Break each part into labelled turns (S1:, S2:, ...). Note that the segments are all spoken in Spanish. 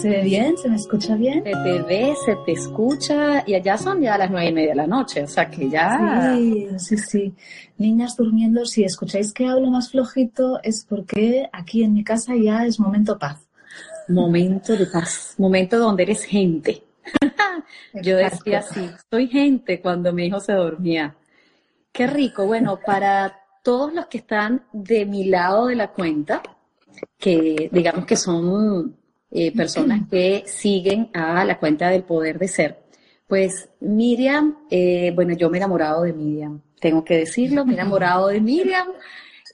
S1: ¿Se ve bien? ¿Se me escucha bien?
S2: Se te ve, se te escucha y allá son ya las nueve y media de la noche, o sea que ya...
S1: Sí, sí, sí. Niñas durmiendo, si escucháis que hablo más flojito es porque aquí en mi casa ya es momento paz.
S2: Momento de paz, momento donde eres gente. Yo decía así, soy gente cuando mi hijo se dormía. Qué rico. Bueno, para todos los que están de mi lado de la cuenta, que digamos que son eh, personas que siguen a la cuenta del poder de ser. Pues Miriam, eh, bueno, yo me he enamorado de Miriam, tengo que decirlo, me he enamorado de Miriam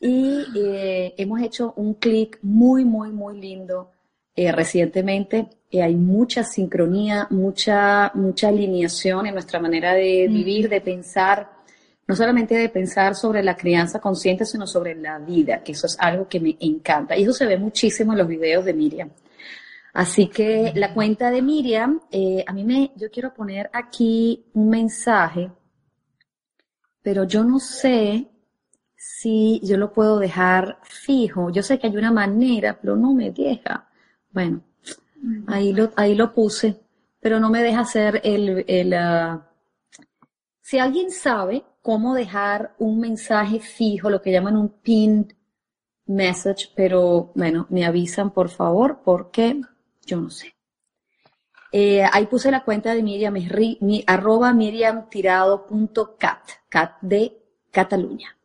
S2: y eh, hemos hecho un clic muy, muy, muy lindo recientemente. hay mucha sincronía, mucha, mucha alineación en nuestra manera de vivir, de pensar, no solamente de pensar sobre la crianza consciente, sino sobre la vida, que eso es algo que me encanta. Y eso se ve muchísimo en los videos de Miriam. Así que la cuenta de Miriam, eh, a mí me, yo quiero poner aquí un mensaje, pero yo no sé si yo lo puedo dejar fijo. Yo sé que hay una manera, pero no me deja. Bueno, ahí lo, ahí lo puse, pero no me deja hacer el, el uh, si alguien sabe cómo dejar un mensaje fijo, lo que llaman un pin message, pero bueno, me avisan por favor, porque yo no sé. Eh, ahí puse la cuenta de Miriam, es mi, arroba miriamtirado.cat, cat de Cataluña.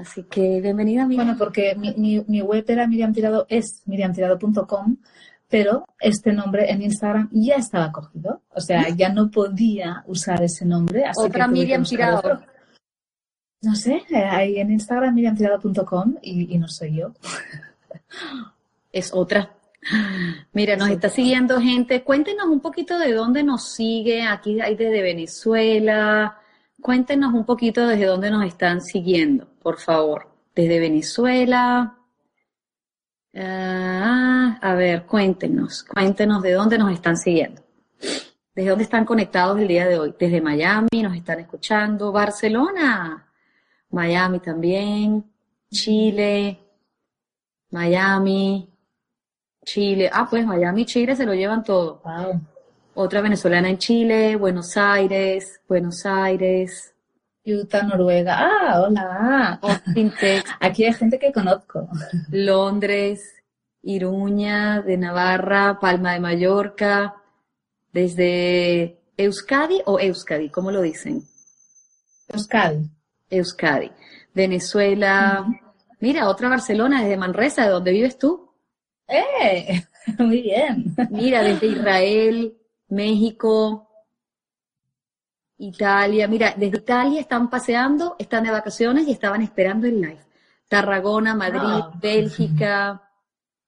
S2: Así que bienvenida,
S1: Miriam. Bueno, porque mi, mi, web era miriamtirado, es miriamtirado.com, pero este nombre en Instagram ya estaba cogido. O sea, ya no podía usar ese nombre. Así
S2: Otra Miriam Tirado.
S1: No sé, eh, ahí en Instagram miriamtirado.com y, y no soy yo.
S2: Es otra. Mira, nos está siguiendo gente. Cuéntenos un poquito de dónde nos sigue. Aquí hay desde Venezuela. Cuéntenos un poquito desde dónde nos están siguiendo, por favor. Desde Venezuela. Ah, a ver, cuéntenos, cuéntenos de dónde nos están siguiendo. ¿Desde dónde están conectados el día de hoy? Desde Miami nos están escuchando. Barcelona. Miami también. Chile. Miami. Chile. Ah, pues Miami y Chile se lo llevan todo. Otra venezolana en Chile, Buenos Aires, Buenos Aires.
S1: Utah, Noruega. Ah, hola. Aquí hay gente que conozco.
S2: Londres, Iruña, de Navarra, Palma de Mallorca, desde Euskadi o Euskadi, ¿cómo lo dicen?
S1: Euskadi.
S2: Euskadi. Venezuela. Mira, otra Barcelona, desde Manresa, ¿de dónde vives tú?
S1: ¡Eh! Muy bien.
S2: Mira, desde Israel, México, Italia. Mira, desde Italia están paseando, están de vacaciones y estaban esperando el live. Tarragona, Madrid, ah. Bélgica,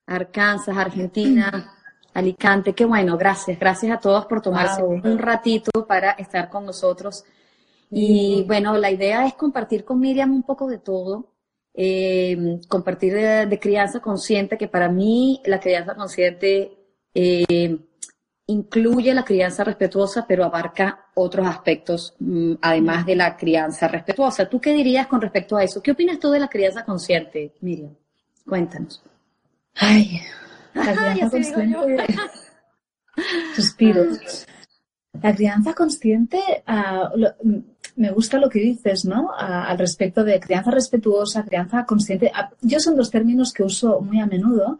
S2: Arkansas, Argentina, Alicante. Qué bueno, gracias. Gracias a todos por tomarse un ratito para estar con nosotros. Y bueno, la idea es compartir con Miriam un poco de todo eh, compartir de, crianza consciente, que para mí la crianza consciente eh, incluye la crianza respetuosa, pero abarca otros aspectos, mm, además de la crianza respetuosa. ¿Tú qué dirías con respecto a eso? ¿Qué opinas tú de la crianza consciente, Miriam? Cuéntanos.
S1: Ay, la crianza consciente. Suspiro. La crianza consciente, uh, me gusta lo que dices, ¿no? al respecto de crianza respetuosa, crianza consciente. Yo son dos términos que uso muy a menudo,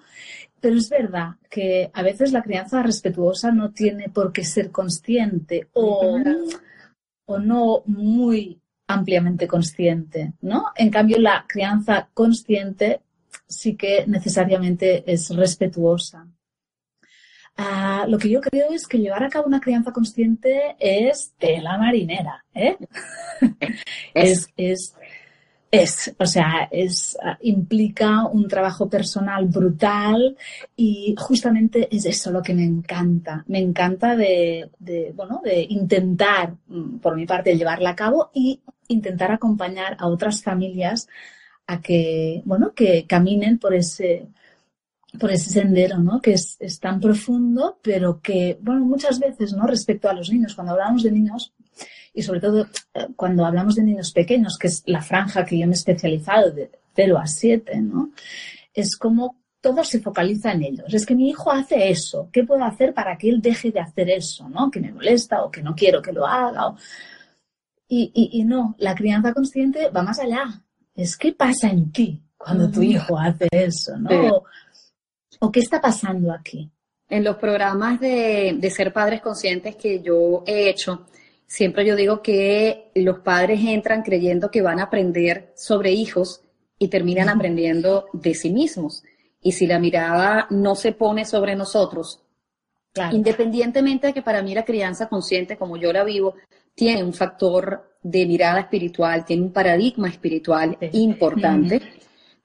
S1: pero es verdad que a veces la crianza respetuosa no tiene por qué ser consciente o, o no muy ampliamente consciente, ¿no? En cambio, la crianza consciente sí que necesariamente es respetuosa. Ah, lo que yo creo es que llevar a cabo una crianza consciente es tela marinera, ¿eh? es, es, es, o sea, es, ah, implica un trabajo personal brutal y justamente es eso lo que me encanta. Me encanta de, de, bueno, de intentar, mm, por mi parte, llevarla a cabo y intentar acompañar a otras familias a que, bueno, que caminen por ese, por ese sendero, ¿no? Que es, es, tan profundo, pero que, bueno, muchas veces, ¿no? Respecto a los niños, cuando hablamos de niños, y sobre todo eh, cuando hablamos de niños pequeños, que es la franja que yo me he especializado de 0 a 7, ¿no? Es como todo se focaliza en ellos. Es que mi hijo hace eso. ¿Qué puedo hacer para que él deje de hacer eso? ¿no? Que me molesta o que no quiero que lo haga. Y, y, y, no, la crianza consciente va más allá. Es qué pasa en ti cuando tu hijo hace eso, ¿no? O, o, qué está pasando aquí.
S2: En los programas de, de ser padres conscientes que yo he hecho, siempre yo digo que los padres entran creyendo que van a aprender sobre hijos y terminan aprendiendo de sí mismos. Y si la mirada no se pone sobre nosotros, independientemente de que para mí la crianza consciente, como yo la vivo, tiene un factor de mirada espiritual, tiene un paradigma espiritual importante,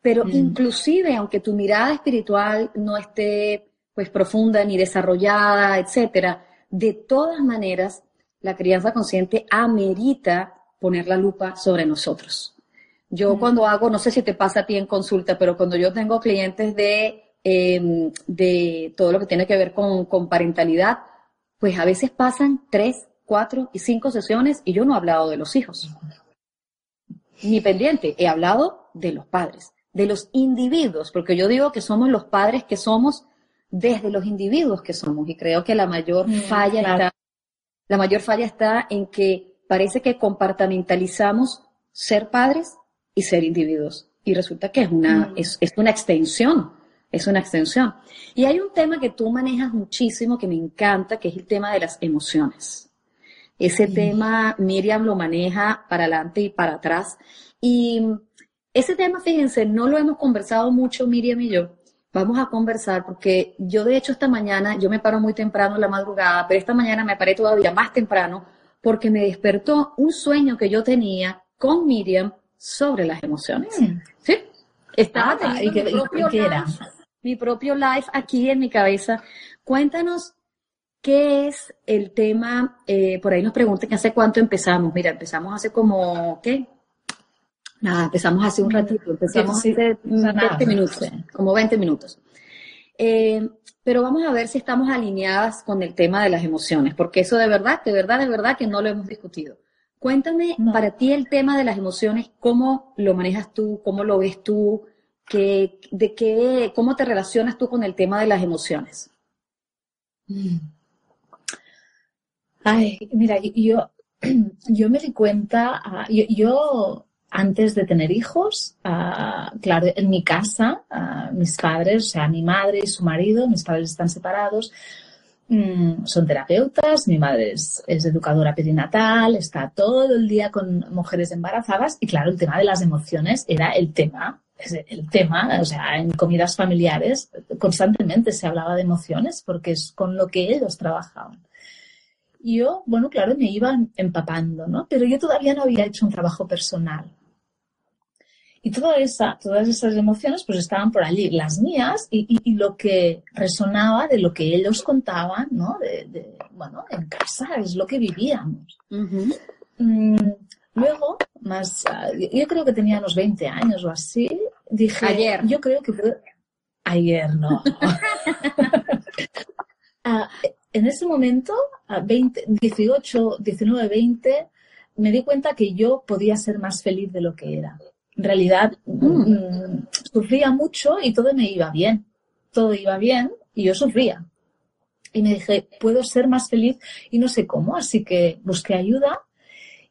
S2: pero inclusive aunque tu mirada espiritual no esté pues profunda ni desarrollada, etcétera, de todas maneras la crianza consciente amerita poner la lupa sobre nosotros. Yo cuando hago, no sé si te pasa a ti en consulta, pero cuando yo tengo clientes de, em, de todo lo que tiene que ver con, con parentalidad, pues a veces pasan tres, cuatro y cinco sesiones y yo no he hablado de los hijos. Ni pendiente, he hablado de los padres, de los individuos, porque yo digo que somos los padres que somos desde los individuos que somos y creo que la mayor mm, falla está la mayor falla está en que parece que compartamentalizamos ser padres y ser individuos. Y resulta que es una, mm. es, una extensión, es una extensión. Y hay un tema que tú manejas muchísimo que me encanta, que es el tema de las emociones. Ese tema Miriam lo maneja para adelante y para atrás. Y ese tema, fíjense, no lo hemos conversado mucho Miriam y yo, vamos a conversar porque yo de hecho esta mañana, yo me paro muy temprano en la madrugada, pero esta mañana me paré todavía más temprano porque me despertó un sueño que yo tenía con Miriam sobre las emociones. Mm. ¿Sí? Estaba ah, teniendo mi, propio live, mi propio live aquí en mi cabeza. Cuéntanos qué es el tema, eh, por ahí nos preguntan hace cuánto empezamos. Mira, empezamos hace como, ¿qué? Nada, empezamos hace un ratito, empezamos hace 20 minutos, como 20 minutos. Eh, pero vamos a ver si estamos alineadas con el tema de las emociones, porque eso de verdad, de verdad, de verdad que no lo hemos discutido. Cuéntame para ti el tema de las emociones, cómo lo manejas tú, cómo lo ves tú, qué, de qué, cómo te relacionas tú con el tema de las emociones.
S1: Ay, mira, yo, yo me di cuenta, ah, yo antes de tener hijos, uh, claro, en mi casa, uh, mis padres, o sea, mi madre y su marido, mis padres están separados, um, son terapeutas, mi madre es, es, educadora perinatal, está todo el día con mujeres embarazadas y claro, el tema de las emociones era el tema, el tema, o sea, en comidas familiares constantemente se hablaba de emociones porque es con lo que ellos trabajaban yo, bueno, claro, me iba empapando, ¿no? Pero yo todavía no había hecho un trabajo personal. Y toda esa, todas esas emociones pues estaban por allí, las mías y, y, lo que resonaba de lo que ellos contaban, ¿no? De, bueno, en casa es lo que vivíamos. Mm, luego, más, ah, yo creo que tenía unos 20 años o así, dije,
S2: ayer.
S1: yo creo que ayer no. Ah, en ese momento, a 20, 18, 19, 20, me di cuenta que yo podía ser más feliz de lo que era. En realidad, mm. Mm, sufría mucho y todo me iba bien. Todo iba bien y yo sufría. Y me dije, puedo ser más feliz y no sé cómo, así que busqué ayuda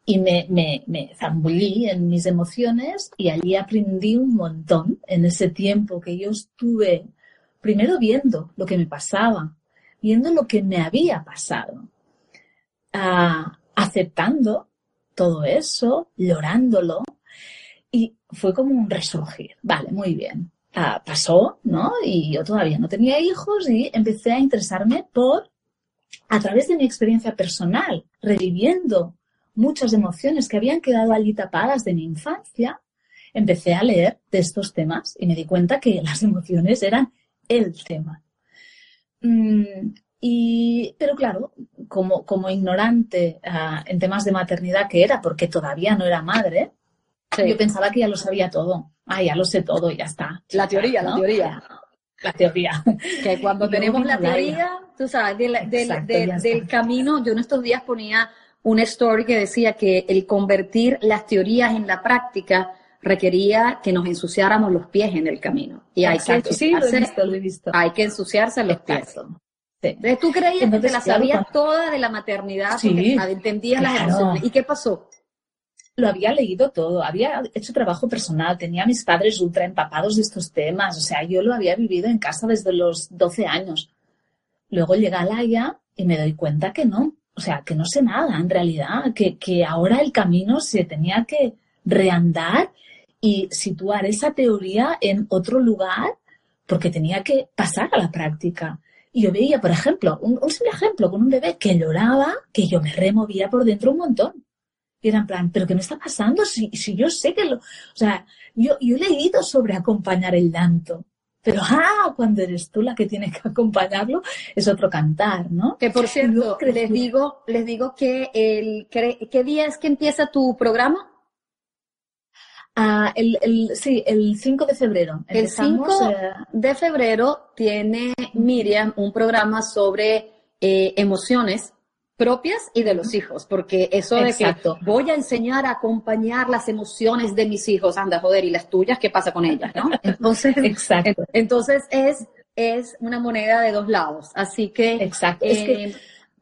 S1: y me, me, me zambullí en mis emociones y allí aprendí un montón en ese tiempo que yo estuve primero viendo lo que me pasaba, viendo lo que me había pasado, ah, aceptando todo eso, llorándolo, y fue como un resurgir. Vale, muy bien. Ah, pasó, ¿no? Y yo todavía no tenía hijos y empecé a interesarme por, a través de mi experiencia personal, reviviendo muchas emociones que habían quedado allí tapadas de mi infancia, empecé a leer de estos temas y me di cuenta que las emociones eran el tema. Mm, y, pero claro, como, como ignorante ah, en temas de maternidad que era, porque todavía no era madre, yo pensaba que ya lo sabía todo. Ah, ya lo sé todo, ya está.
S2: La teoría, la teoría.
S1: la teoría.
S2: Que cuando tenemos la teoría, tú sabes, del camino, yo en estos días ponía una story que decía que el convertir las teorías en la práctica requería que nos ensuciáramos los pies en el camino. Y hay que,
S1: sí, lo he visto, lo he visto.
S2: hay que ensuciarse los pies. Entonces tú creías que te la sabías toda de la maternidad, sí, entendías las emociones. ¿Y qué pasó?
S1: Lo había leído todo, había hecho trabajo personal, tenía mis padres ultra empapados de estos temas, o sea, yo lo había vivido en casa desde los 12 años. Luego llega Laia y me doy cuenta que no, o sea, que no sé nada en realidad, que, que ahora el camino se tenía que reandar y situar esa teoría en otro lugar porque tenía que pasar a la práctica. Y yo veía, por ejemplo, un, simple ejemplo con un bebé que lloraba, que yo me removía por dentro un montón. Y era en plan, ¿pero qué me está pasando? Si, si yo sé que lo. O sea, yo, yo he leído sobre acompañar el llanto. Pero, ah, cuando eres tú la que tiene que acompañarlo, es otro cantar, ¿no?
S2: Que por cierto, les digo, les digo que el, ¿qué día es que empieza tu programa?
S1: Ah, el, el, sí, el 5 de febrero.
S2: el 5 eh, de febrero tiene Miriam un programa sobre eh, emociones propias y de los hijos, porque eso de que voy a enseñar a acompañar las emociones de mis hijos, anda, joder, y las tuyas, ¿qué pasa con ellas? ¿no? Entonces, Exacto. entonces es, es una moneda de dos lados. Así que,
S1: Exacto. es que
S2: eh,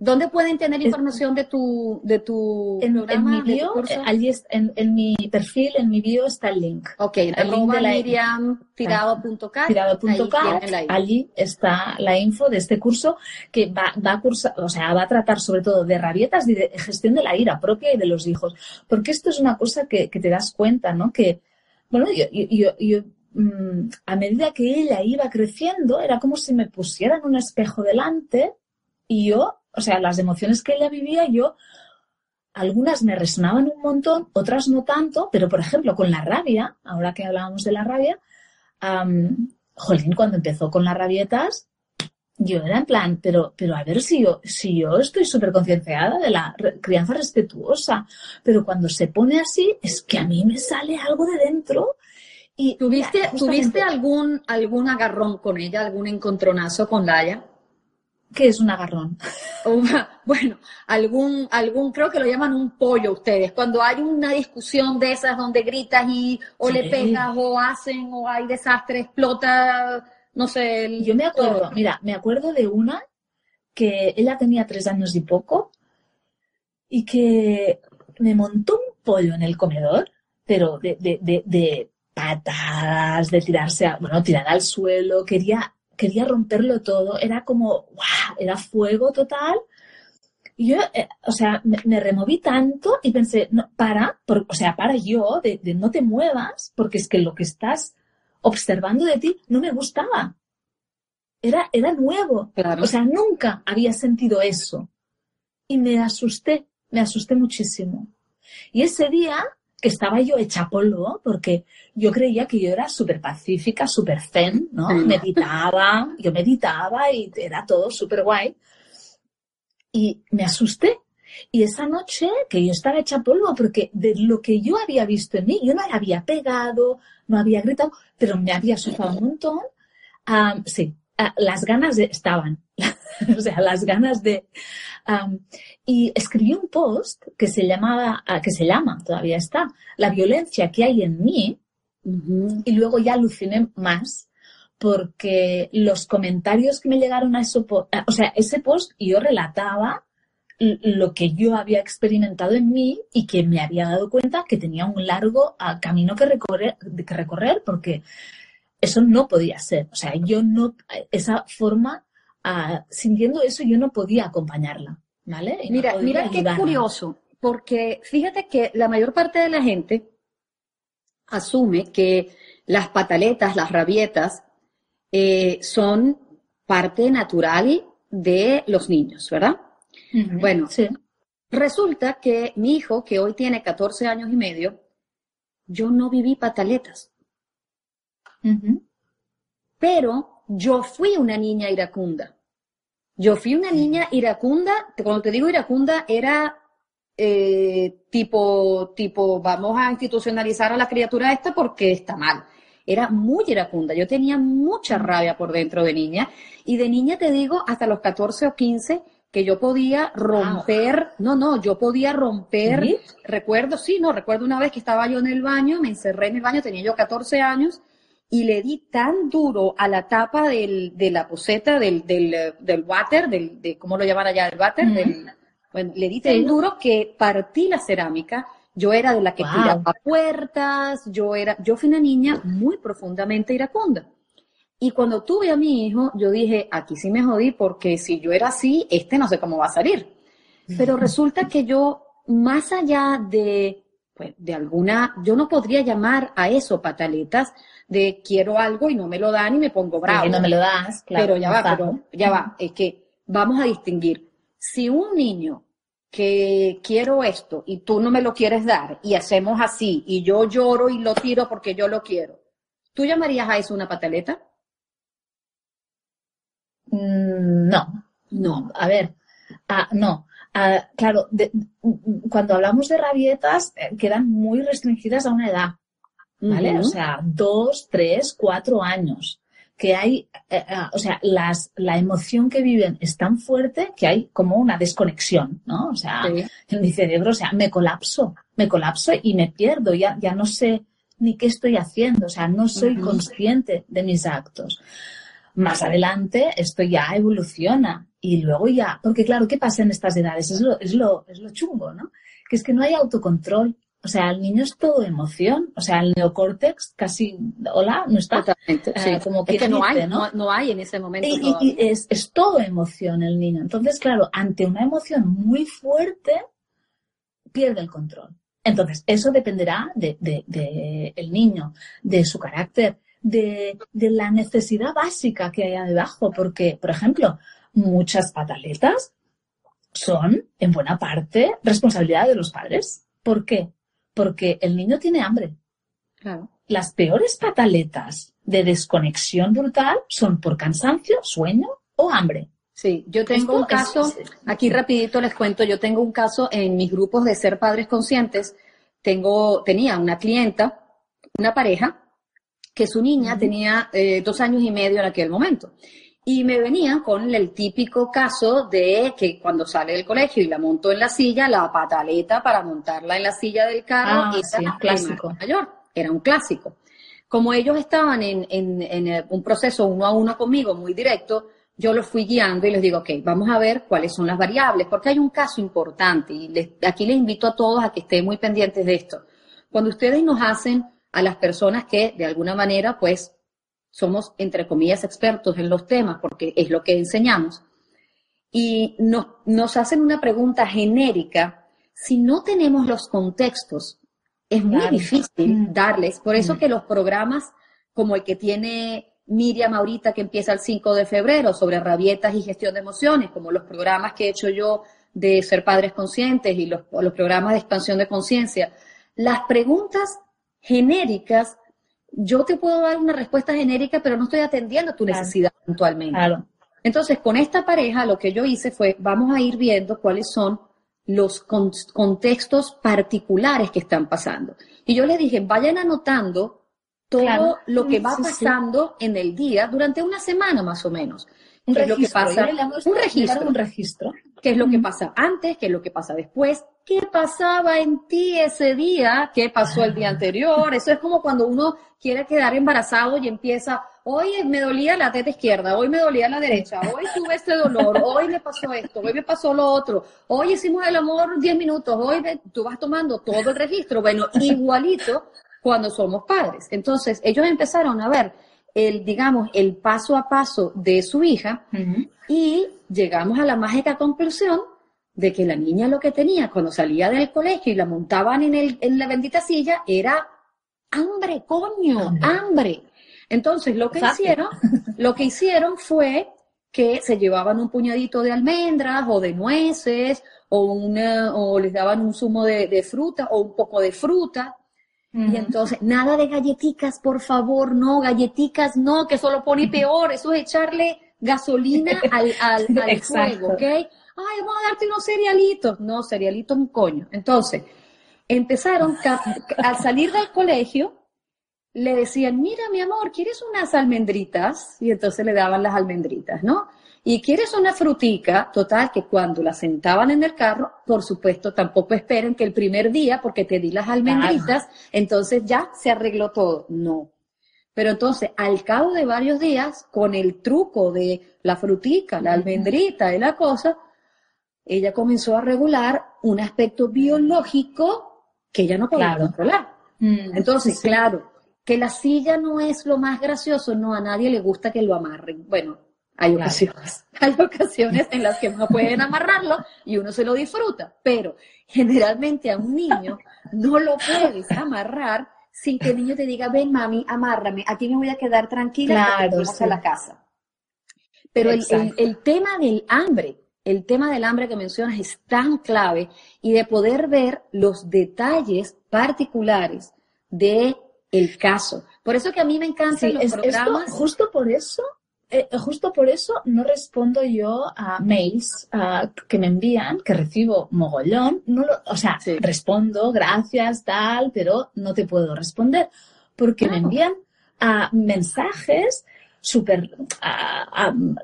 S2: ¿Dónde pueden tener información de tu, de tu
S1: en,
S2: programa?
S1: En mi bio, eh, allí en, en, mi perfil, en mi bio está el link.
S2: Ok, el arroba miriamtirado.cat.
S1: allí está la info de este curso que va, va a cursar, o sea, va a tratar sobre todo de rabietas y de gestión de la ira propia y de los hijos. Porque esto es una cosa que, que te das cuenta, ¿no? Que, bueno, yo, yo, yo mm, a medida que ella iba creciendo, era como si me pusieran un espejo delante y yo o sea, las emociones que ella vivía, yo, algunas me resonaban un montón, otras no tanto, pero por ejemplo, con la rabia, ahora que hablábamos de la rabia, Jolín, cuando empezó con las rabietas, yo era en plan, pero, pero a ver si yo, si yo estoy súper concienciada de la crianza respetuosa, pero cuando se pone así, es que a mí me sale algo de dentro.
S2: Y ¿Tuviste, ¿tuviste algún, algún agarrón con ella, algún encontronazo con Laia?
S1: ¿Qué es un agarrón?
S2: bueno, algún, algún, creo que lo llaman un pollo ustedes. Cuando hay una discusión de esas donde gritas y o le pegas o hacen o hay desastre, explota, no sé.
S1: Yo me acuerdo, mira, me acuerdo de una que ella tenía tres años y poco y que me montó un pollo en el comedor, pero de, de, de, de patadas, de tirarse, a, bueno, tirar al suelo, quería quería romperlo todo, era como, ¡guau! Era fuego total. Y yo, eh, o sea, me, removí tanto y pensé, no, para, o sea, para yo, de, no te muevas, porque es que lo que estás observando de ti no me gustaba. Era, era nuevo. O sea, nunca había sentido eso. Y me asusté, me asusté muchísimo. Y ese día que estaba yo hecha polvo, porque yo creía que yo era súper pacífica, súper zen, ¿no? Meditaba, yo meditaba y era todo súper guay. Y me asusté. Y esa noche que yo estaba hecha polvo, porque de lo que yo había visto en mí, yo no le había pegado, no había gritado, pero me había asustado un montón. sí, las ganas estaban. o sea, las ganas de... y escribí un post que se llamaba, ah, que se llama, todavía está, La violencia que hay en mí, y luego ya aluciné más porque los comentarios que me llegaron a eso, o sea, ese post yo relataba lo que yo había experimentado en mí y que me había dado cuenta que tenía un largo ah, camino que recorrer, que recorrer porque eso no podía ser. O sea, yo no, esa forma sintiendo eso yo no podía acompañarla, ¿vale?
S2: mira, mira qué curioso, porque fíjate que la mayor parte de la gente asume que las pataletas, las rabietas, eh, son parte natural de los niños, ¿verdad? bueno, resulta que mi hijo, que hoy tiene 14 años y medio, yo no viví pataletas. Pero yo fui una niña iracunda. Yo fui una niña iracunda, cuando te digo iracunda, era eh, tipo, tipo, vamos a institucionalizar a la criatura esta porque está mal. era muy iracunda. Yo tenía mucha rabia por dentro de niña. Y de niña te digo, hasta los 14 o 15, que yo podía romper, no, no, yo podía romper, recuerdo, sí, no, recuerdo una vez que estaba yo en el baño, me encerré en el baño, tenía yo 14 años, y le di tan duro a la tapa del, de la poseta del, del, del water, del, de, ¿cómo lo llaman allá? El water, del, bueno, le di tan duro que partí la cerámica, yo era de la que tiraba puertas, yo era, yo fui una niña muy profundamente iracunda. Y cuando tuve a mi hijo, yo dije, aquí sí me jodí porque si yo era así, este no sé cómo va a salir. Pero resulta que yo, más allá de, pues, de alguna, yo no podría llamar a eso pataletas de quiero algo y no me lo dan y me pongo bravo.
S1: Y no me lo das, claro.
S2: Pero ya va, pero ya va, es que vamos a distinguir. Si un niño que quiero esto y tú no me lo quieres dar y hacemos así y yo lloro y lo tiro porque yo lo quiero, ¿tú llamarías a eso una pataleta?
S1: Mm, no, no, a ver, ah, no. Ah, claro, cuando hablamos de rabietas eh, quedan muy restringidas a una edad, ¿vale? O sea, dos, tres, cuatro años. Que hay, eh, ah, o sea, las, la emoción que viven es tan fuerte que hay como una desconexión, ¿no? O sea, en mi cerebro, o sea, me colapso, me colapso y me pierdo, ya, ya no sé ni qué estoy haciendo, o sea, no soy consciente de mis actos. Más adelante esto ya evoluciona y luego ya, porque claro, ¿qué pasa en estas edades? Es lo, es lo, es lo chungo, ¿no? Que es que no hay autocontrol. O sea, el niño es todo emoción. O sea, el neocórtex casi, hola, no está.
S2: Totalmente, eh, como que, no, hay, ¿no? ¿no? hay en ese momento.
S1: Y, es, es todo emoción el niño. Entonces, claro, ante una emoción muy fuerte, pierde el control. Entonces, eso dependerá de, de, de, el niño, de su carácter, de, de la necesidad básica que hay debajo, porque, por ejemplo, muchas pataletas son, en buena parte, responsabilidad de los padres. ¿Por qué? Porque el niño tiene hambre.
S2: Claro.
S1: Las peores pataletas de desconexión brutal son por cansancio, sueño o hambre.
S2: Sí, yo tengo un caso, aquí rapidito les cuento, yo tengo un caso en mis grupos de ser padres conscientes, tengo, tenía una clienta, una pareja, que su niña tenía eh, dos años y medio en aquel momento. Y me venían con el típico caso de que cuando sale del colegio y la monto en la silla, la pataleta para montarla en la silla del carro
S1: ah, era un clásico.
S2: mayor. Era un clásico. Como ellos estaban en, en, en, eh, un proceso uno a uno conmigo muy directo, yo los fui guiando y les digo, ok, vamos a ver cuáles son las variables, porque hay un caso importante y les, aquí les invito a todos a que estén muy pendientes de esto. Cuando ustedes nos hacen a las personas que de alguna manera pues somos entre comillas expertos en los temas porque es lo que enseñamos y nos, nos hacen una pregunta genérica, si no tenemos los contextos, es muy difícil mm. darles. Por eso mm. que los programas como el que tiene Miriam ahorita que empieza el 5 de febrero sobre rabietas y gestión de emociones, como los programas que he hecho yo de ser padres conscientes y los, los programas de expansión de conciencia, las preguntas genéricas, yo te puedo dar una respuesta genérica, pero no estoy atendiendo tu necesidad puntualmente. Entonces, con esta pareja, lo que yo hice fue, vamos a ir viendo cuáles son los contextos particulares que están pasando. Y yo les dije, vayan anotando todo lo que va pasando en el día durante una semana más o menos.
S1: Un registro,
S2: lo que pasa,
S1: un registro, un registro.
S2: ¿Qué es lo que pasa antes? ¿Qué es lo que pasa después? ¿Qué pasaba en ti ese día? ¿Qué pasó el día anterior? Eso es como cuando uno quiere quedar embarazado y empieza, hoy me dolía la teta izquierda, hoy me dolía la derecha, hoy tuve este dolor, hoy me pasó esto, hoy me pasó lo otro, hoy hicimos el amor 10 minutos, hoy tú vas tomando todo el registro. Bueno, igualito cuando somos padres. Entonces, ellos empezaron a ver el, digamos, el paso a paso de su hija y llegamos a la mágica conclusión de que la niña lo que tenía cuando salía del colegio y la montaban en, el, en la bendita silla era hambre, coño, hambre. Entonces lo que hicieron, lo que hicieron fue que se llevaban un puñadito de almendras o de nueces o una, o les daban un zumo de, fruta o un poco de fruta. Y entonces, nada de galletitas, por favor, no, galletitas no, que solo pone peor, eso es echarle gasolina al, al, al fuego, ¿ok? ay, vamos a darte unos cerealitos. No, cerealitos un coño. Entonces, empezaron, al salir del colegio, le decían, mira mi amor, ¿quieres unas almendritas? Y entonces le daban las almendritas, ¿no? Y quieres una frutica, total, que cuando la sentaban en el carro, por supuesto, tampoco esperen que el primer día, porque te di las almendritas, entonces ya se arregló todo. No. Pero entonces, al cabo de varios días, con el truco de la frutica, la almendrita y la cosa, ella comenzó a regular un aspecto biológico que ella no podía controlar. Mm, entonces, claro, que la silla no es lo más gracioso, no, a nadie le gusta que lo amarren. Bueno, hay ocasiones, hay ocasiones en las que no pueden amarrarlo y uno se lo disfruta, pero generalmente a un niño no lo puedes amarrar sin que el niño te diga, ven mami, amárrame, aquí me voy a quedar tranquila claro, a la casa. Pero el, el, tema del hambre, el tema del hambre que mencionas es tan clave y de poder ver los detalles particulares de el caso. Por eso que a mí me encantan los programas.
S1: justo por eso eh, justo por eso no respondo yo a mails que me envían, que recibo mogollón. No o sea, respondo, gracias, tal, pero no te puedo responder porque me envían a mensajes súper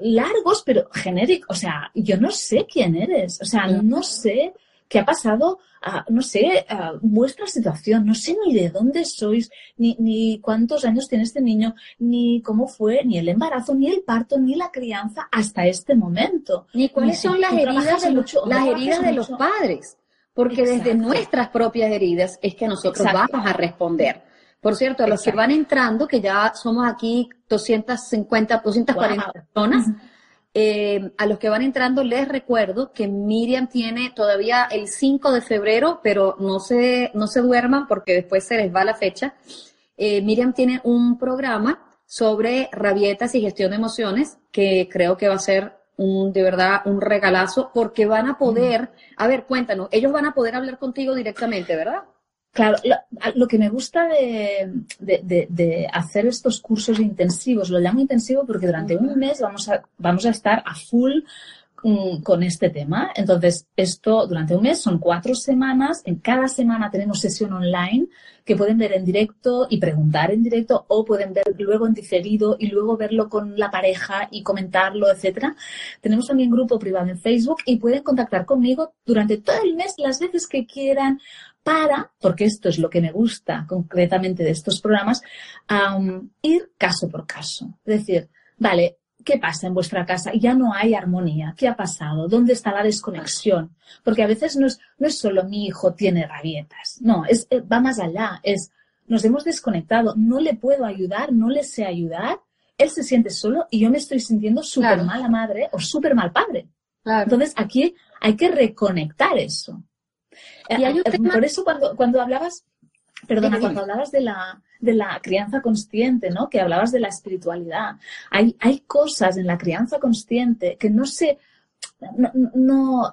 S1: largos, pero genéricos. O sea, yo no sé quién eres. O sea, no sé qué ha pasado, no sé, vuestra situación, no sé ni de dónde sois, ni, ni cuántos años tiene este niño, ni cómo fue, ni el embarazo, ni el parto, ni la crianza hasta este momento.
S2: Ni cuáles son las heridas, de, las heridas de los padres, porque desde nuestras propias heridas es que nosotros vamos a responder. Por cierto, a los que van entrando, que ya somos aquí 250, 240 personas, eh, a los que van entrando les recuerdo que Miriam tiene todavía el 5 de febrero, pero no se, no se duerman porque después se les va la fecha. Eh, Miriam tiene un programa sobre rabietas y gestión de emociones que creo que va a ser un, de verdad un regalazo porque van a poder, a ver, cuéntanos, ellos van a poder hablar contigo directamente, ¿verdad?
S1: Claro, lo, que me gusta de, hacer estos cursos intensivos, lo llamo intensivo porque durante un mes vamos a, vamos a estar a full mm, con este tema. Entonces, esto durante un mes son cuatro semanas. En cada semana tenemos sesión online que pueden ver en directo y preguntar en directo o pueden ver luego en diferido y luego verlo con la pareja y comentarlo, etcétera. Tenemos también grupo privado en Facebook y pueden contactar conmigo durante todo el mes las veces que quieran para, porque esto es lo que me gusta concretamente de estos programas, ir caso por caso. Es decir, vale, ¿qué pasa en vuestra casa? Ya no hay armonía. ¿Qué ha pasado? ¿Dónde está la desconexión? Porque a veces no es, no es solo mi hijo tiene rabietas. No, es, eh, va más allá. Es, nos hemos desconectado. No le puedo ayudar, no le sé ayudar. Él se siente solo y yo me estoy sintiendo súper mala madre o súper mal padre. Entonces aquí hay que reconectar eso. Y hay Por eso cuando, cuando hablabas, perdona, cuando hablabas de la, de la crianza consciente, ¿no? Que hablabas de la espiritualidad. Hay, hay cosas en la crianza consciente que no se, no,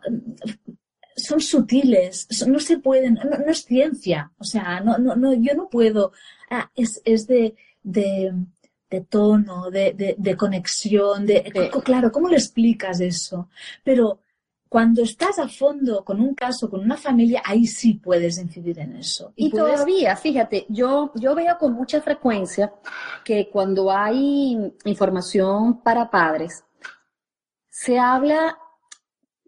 S1: son sutiles, no se pueden, no, es ciencia. O sea, no, no, no, yo no puedo. Ah, es, es de, de, de tono, de, de, de conexión, de, claro, ¿cómo le explicas eso? Pero cuando estás a fondo con un caso, con una familia, ahí sí puedes incidir en eso.
S2: Y, todavía, fíjate, yo, yo veo con mucha frecuencia que cuando hay información para padres, se habla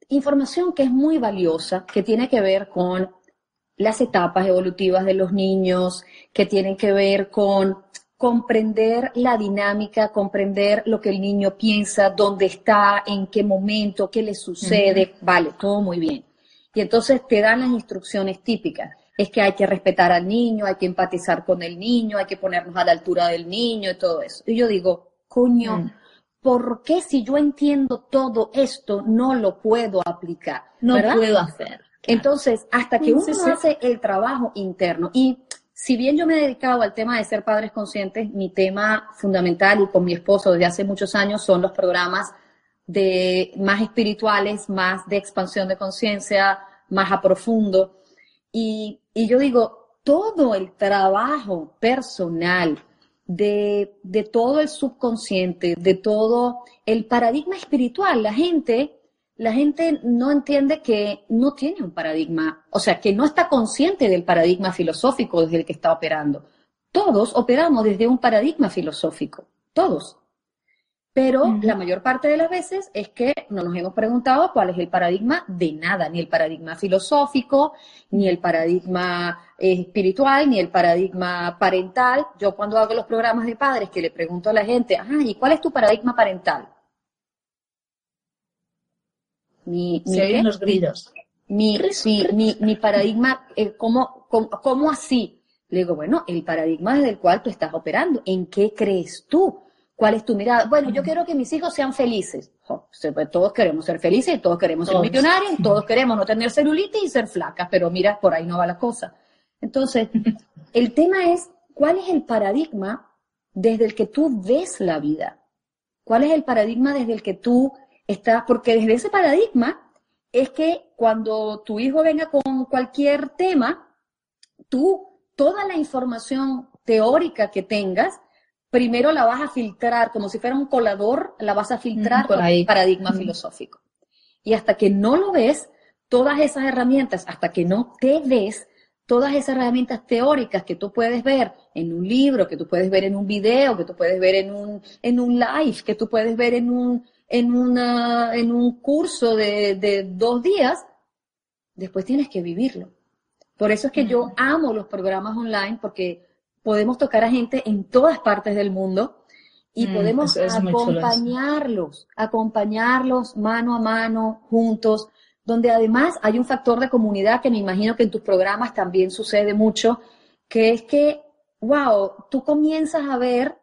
S2: información que es muy valiosa, que tiene que ver con las etapas evolutivas de los niños, que tienen que ver con comprender la dinámica, comprender lo que el niño piensa, dónde está, en qué momento, qué le sucede, vale, todo muy bien. Y entonces te dan las instrucciones típicas. Es que hay que respetar al niño, hay que empatizar con el niño, hay que ponernos a la altura del niño y todo eso. Y yo digo, coño, mm. ¿por qué si yo entiendo todo esto no lo puedo aplicar?
S1: No puedo hacer.
S2: Entonces, hasta que uno hace el trabajo interno y si bien yo me he dedicado al tema de ser padres conscientes, mi tema fundamental y con mi esposo desde hace muchos años son los programas de más espirituales, más de expansión de conciencia, más a profundo. Y, yo digo, todo el trabajo personal de todo el subconsciente, de todo el paradigma espiritual, la gente la gente no entiende que no tiene un paradigma, o sea, que no está consciente del paradigma filosófico desde el que está operando. todos operamos desde un paradigma filosófico, todos. Pero la mayor parte de las veces es que no nos hemos preguntado cuál es el paradigma de nada, ni el paradigma filosófico, ni el paradigma eh, espiritual, ni el paradigma parental. Yo cuando hago los programas de padres que le pregunto a la gente, ajá, ¿y cuál es tu paradigma parental?
S1: Mi, Se los.
S2: Mi, mi, mi, paradigma, eh, ¿cómo, cómo así? Le digo, bueno, el paradigma desde el cual tú estás operando, ¿en qué crees tú? ¿Cuál es tu mirada? Bueno, yo quiero que mis hijos sean felices. Todos queremos ser felices, todos queremos ser millonarios, todos queremos no tener celulitis y ser flacas, pero mira, por ahí no va la cosa. Entonces, el tema es, ¿cuál es el paradigma desde el que tú ves la vida? ¿Cuál es el paradigma desde el que tú estás? Porque desde ese paradigma es que cuando tu hijo venga con cualquier tema, tú, toda la información teórica que tengas, primero la vas a filtrar, como si fuera un colador, la vas a filtrar con el paradigma filosófico. Y hasta que no lo ves, todas esas herramientas, hasta que no te ves, todas esas herramientas teóricas que tú puedes ver en un libro, que tú puedes ver en un video, que tú puedes ver en un, en un live, que tú puedes ver en un, en una, en un curso de, de dos días, después tienes que vivirlo. Por eso es que yo amo los programas online porque podemos tocar a gente en todas partes del mundo y mm, podemos acompañarlos, acompañarlos mano a mano, juntos, donde además hay un factor de comunidad que me imagino que en tus programas también sucede mucho, que es que, wow, tú comienzas a ver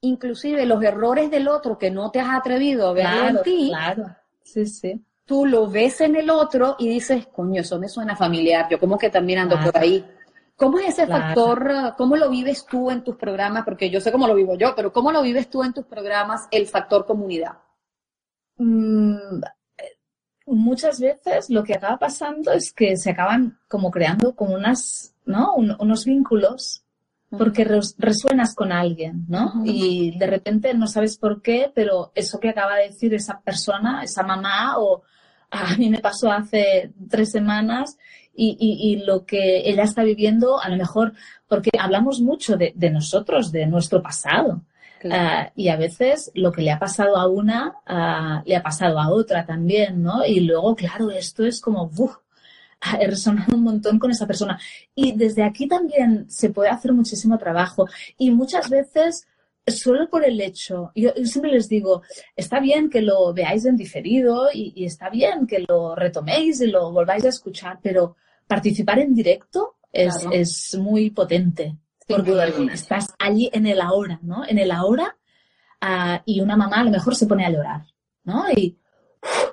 S2: inclusive los errores del otro que no te has atrevido a ver en ti.
S1: Claro, sí, sí.
S2: Tú lo ves en el otro y dices, coño, eso me suena familiar, yo como que también ando por ahí. ¿Cómo es ese factor, uh, cómo lo vives tú en tus programas? Porque yo sé cómo lo vivo yo, pero ¿cómo lo vives tú en tus programas el factor comunidad?
S1: Mm, muchas veces lo que acaba pasando es que se acaban como creando como unas, ¿no? unos vínculos porque resuenas con alguien, ¿no? Y de repente no sabes por qué, pero eso que acaba de decir esa persona, esa mamá, o a mí me pasó hace tres semanas y, lo que ella está viviendo, a lo mejor, porque hablamos mucho de, nosotros, de nuestro pasado. Ah, y a veces lo que le ha pasado a una, ah, le ha pasado a otra también, ¿no? Y luego, claro, esto es como, ¡buf! He resonado un montón con esa persona. Y desde aquí también se puede hacer muchísimo trabajo. Y muchas veces, solo por el hecho, yo, siempre les digo, está bien que lo veáis en diferido y, y, está bien que lo retoméis y lo volváis a escuchar, pero participar en directo es, es muy potente. Por duda alguna. Estás allí en el ahora, ¿no? En el ahora uh, y una mamá a lo mejor se pone a llorar, ¿no? Y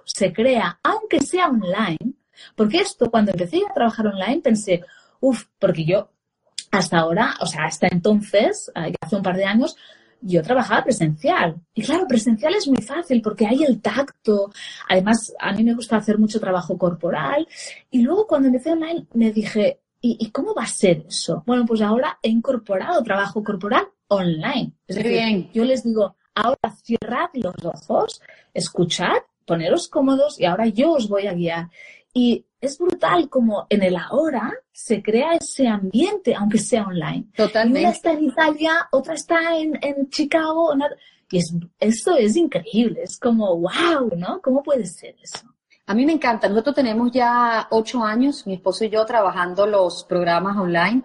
S1: se crea, aunque sea online, porque esto, cuando empecé a trabajar online, pensé, uff, porque yo hasta ahora, o sea, hasta entonces, uh, hace un par de años, yo trabajaba presencial. Y claro, presencial es muy fácil porque hay el tacto. Además, a mí me gusta hacer mucho trabajo corporal. Y luego cuando empecé online me dije, ¿y, cómo va a ser eso? Bueno, pues ahora he incorporado trabajo corporal online. Es decir, yo les digo, ahora cerrad los ojos, escuchad, poneros cómodos y ahora yo os voy a guiar. Y es brutal como en el ahora se crea ese ambiente, aunque sea online.
S2: Totalmente.
S1: Una está en Italia, otra está en, en Chicago. y es, esto es increíble, es como, wow, ¿no? ¿Cómo puede ser eso?
S2: A mí me encanta. Nosotros tenemos ya ocho años, mi esposo y yo, trabajando los programas online.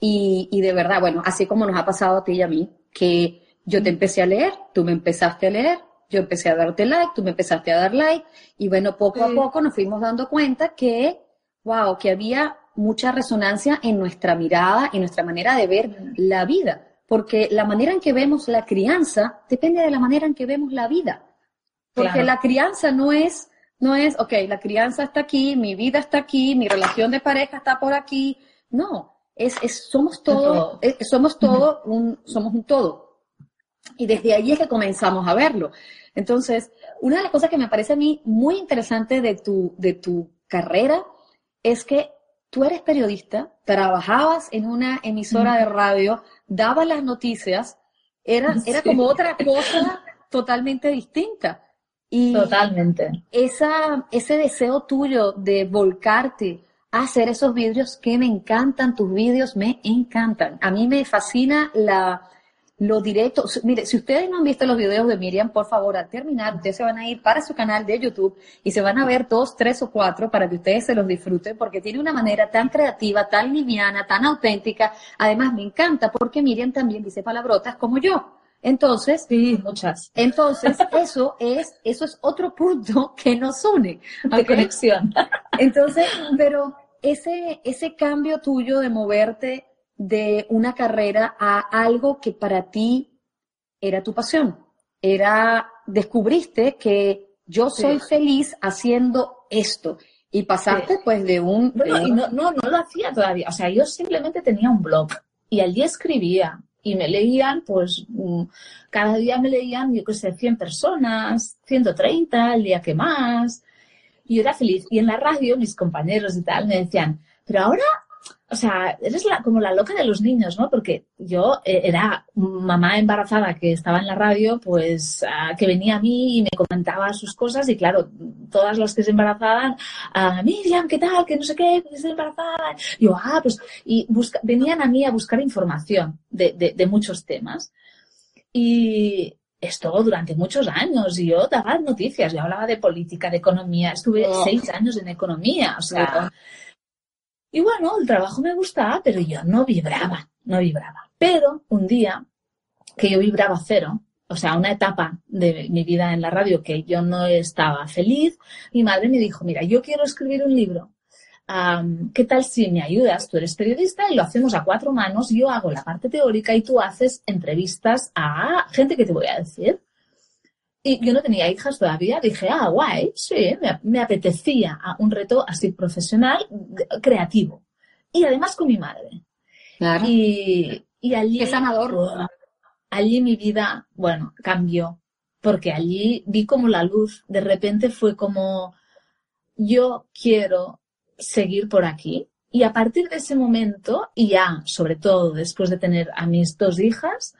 S2: Y, y de verdad, bueno, así como nos ha pasado a ti y a mí, que yo te empecé a leer, tú me empezaste a leer, yo empecé a darte like, tú me empezaste a dar like, y bueno, poco a poco nos fuimos dando cuenta que, wow, que había mucha resonancia en nuestra mirada, en nuestra manera de ver la vida, porque la manera en que vemos la crianza depende de la manera en que vemos la vida. Porque la crianza no es, no es, ok, la crianza está aquí, mi vida está aquí, mi relación de pareja está por aquí. No, es, es somos todo, somos todo un, somos un todo. Y desde ahí es que comenzamos a verlo. Entonces, una de las cosas que me parece a mí muy interesante de tu, de tu carrera es que tú eres periodista, trabajabas en una emisora de radio, dabas las noticias, era, era como otra cosa totalmente distinta.
S1: Y Totalmente.
S2: Esa, ese deseo tuyo de volcarte hacer esos vídeos que me encantan, tus vídeos me encantan. A mí me fascina la, lo directo. Mire, si ustedes no han visto los videos de Miriam, por favor, al terminar, ustedes se van a ir para su canal de YouTube y se van a ver dos, tres o cuatro para que ustedes se los disfruten porque tiene una manera tan creativa, tan liviana, tan auténtica. Además, me encanta porque Miriam también dice palabrotas como yo. Entonces,
S1: sí, muchas.
S2: Entonces, eso es, eso es otro punto que nos une.
S1: De conexión.
S2: Entonces, pero ese, ese cambio tuyo de moverte de una carrera a algo que para ti era tu pasión. Era, descubriste que yo soy feliz haciendo esto. Y pasaste pues de un...
S1: no, no, no lo hacía todavía. O sea, yo simplemente tenía un blog y allí escribía y me leían, pues mm, cada día me leían, yo qué sé, 100 personas, 130, el día que más. Y yo era feliz. Y en la radio mis compañeros y tal me decían, pero ahora o sea, eres la, como la loca de los niños, ¿no? Porque yo eh, era mamá embarazada que estaba en la radio, pues ah, que venía a mí y me comentaba sus cosas y claro, todas las que se embarazaban, ah, Miriam, ¿qué tal? Que no sé qué, que estoy embarazada. Yo, ah, pues, y busca, venían a mí a buscar información de, de, de muchos temas. Y, esto durante muchos años y yo daba noticias, yo hablaba de política, de economía, estuve oh. seis años en economía, o sea, y bueno, el trabajo me gustaba, pero yo no vibraba, no vibraba. Pero un día que yo vibraba cero, o sea, una etapa de mi vida en la radio que yo no estaba feliz, mi madre me dijo, mira, yo quiero escribir un libro. ¿Qué tal si me ayudas? Tú eres periodista y lo hacemos a cuatro manos, yo hago la parte teórica y tú haces entrevistas a gente que te voy a decir. Y yo no tenía hijas todavía, dije, ah, guay, sí, me, apetecía un reto así profesional, creativo. Y además con mi madre.
S2: Claro.
S1: Y, y allí...
S2: Qué sanador.
S1: allí mi vida, bueno, cambió. Porque allí vi como la luz, de repente fue como, yo quiero seguir por aquí. Y a partir de ese momento, y ya, sobre todo después de tener a mis dos hijas,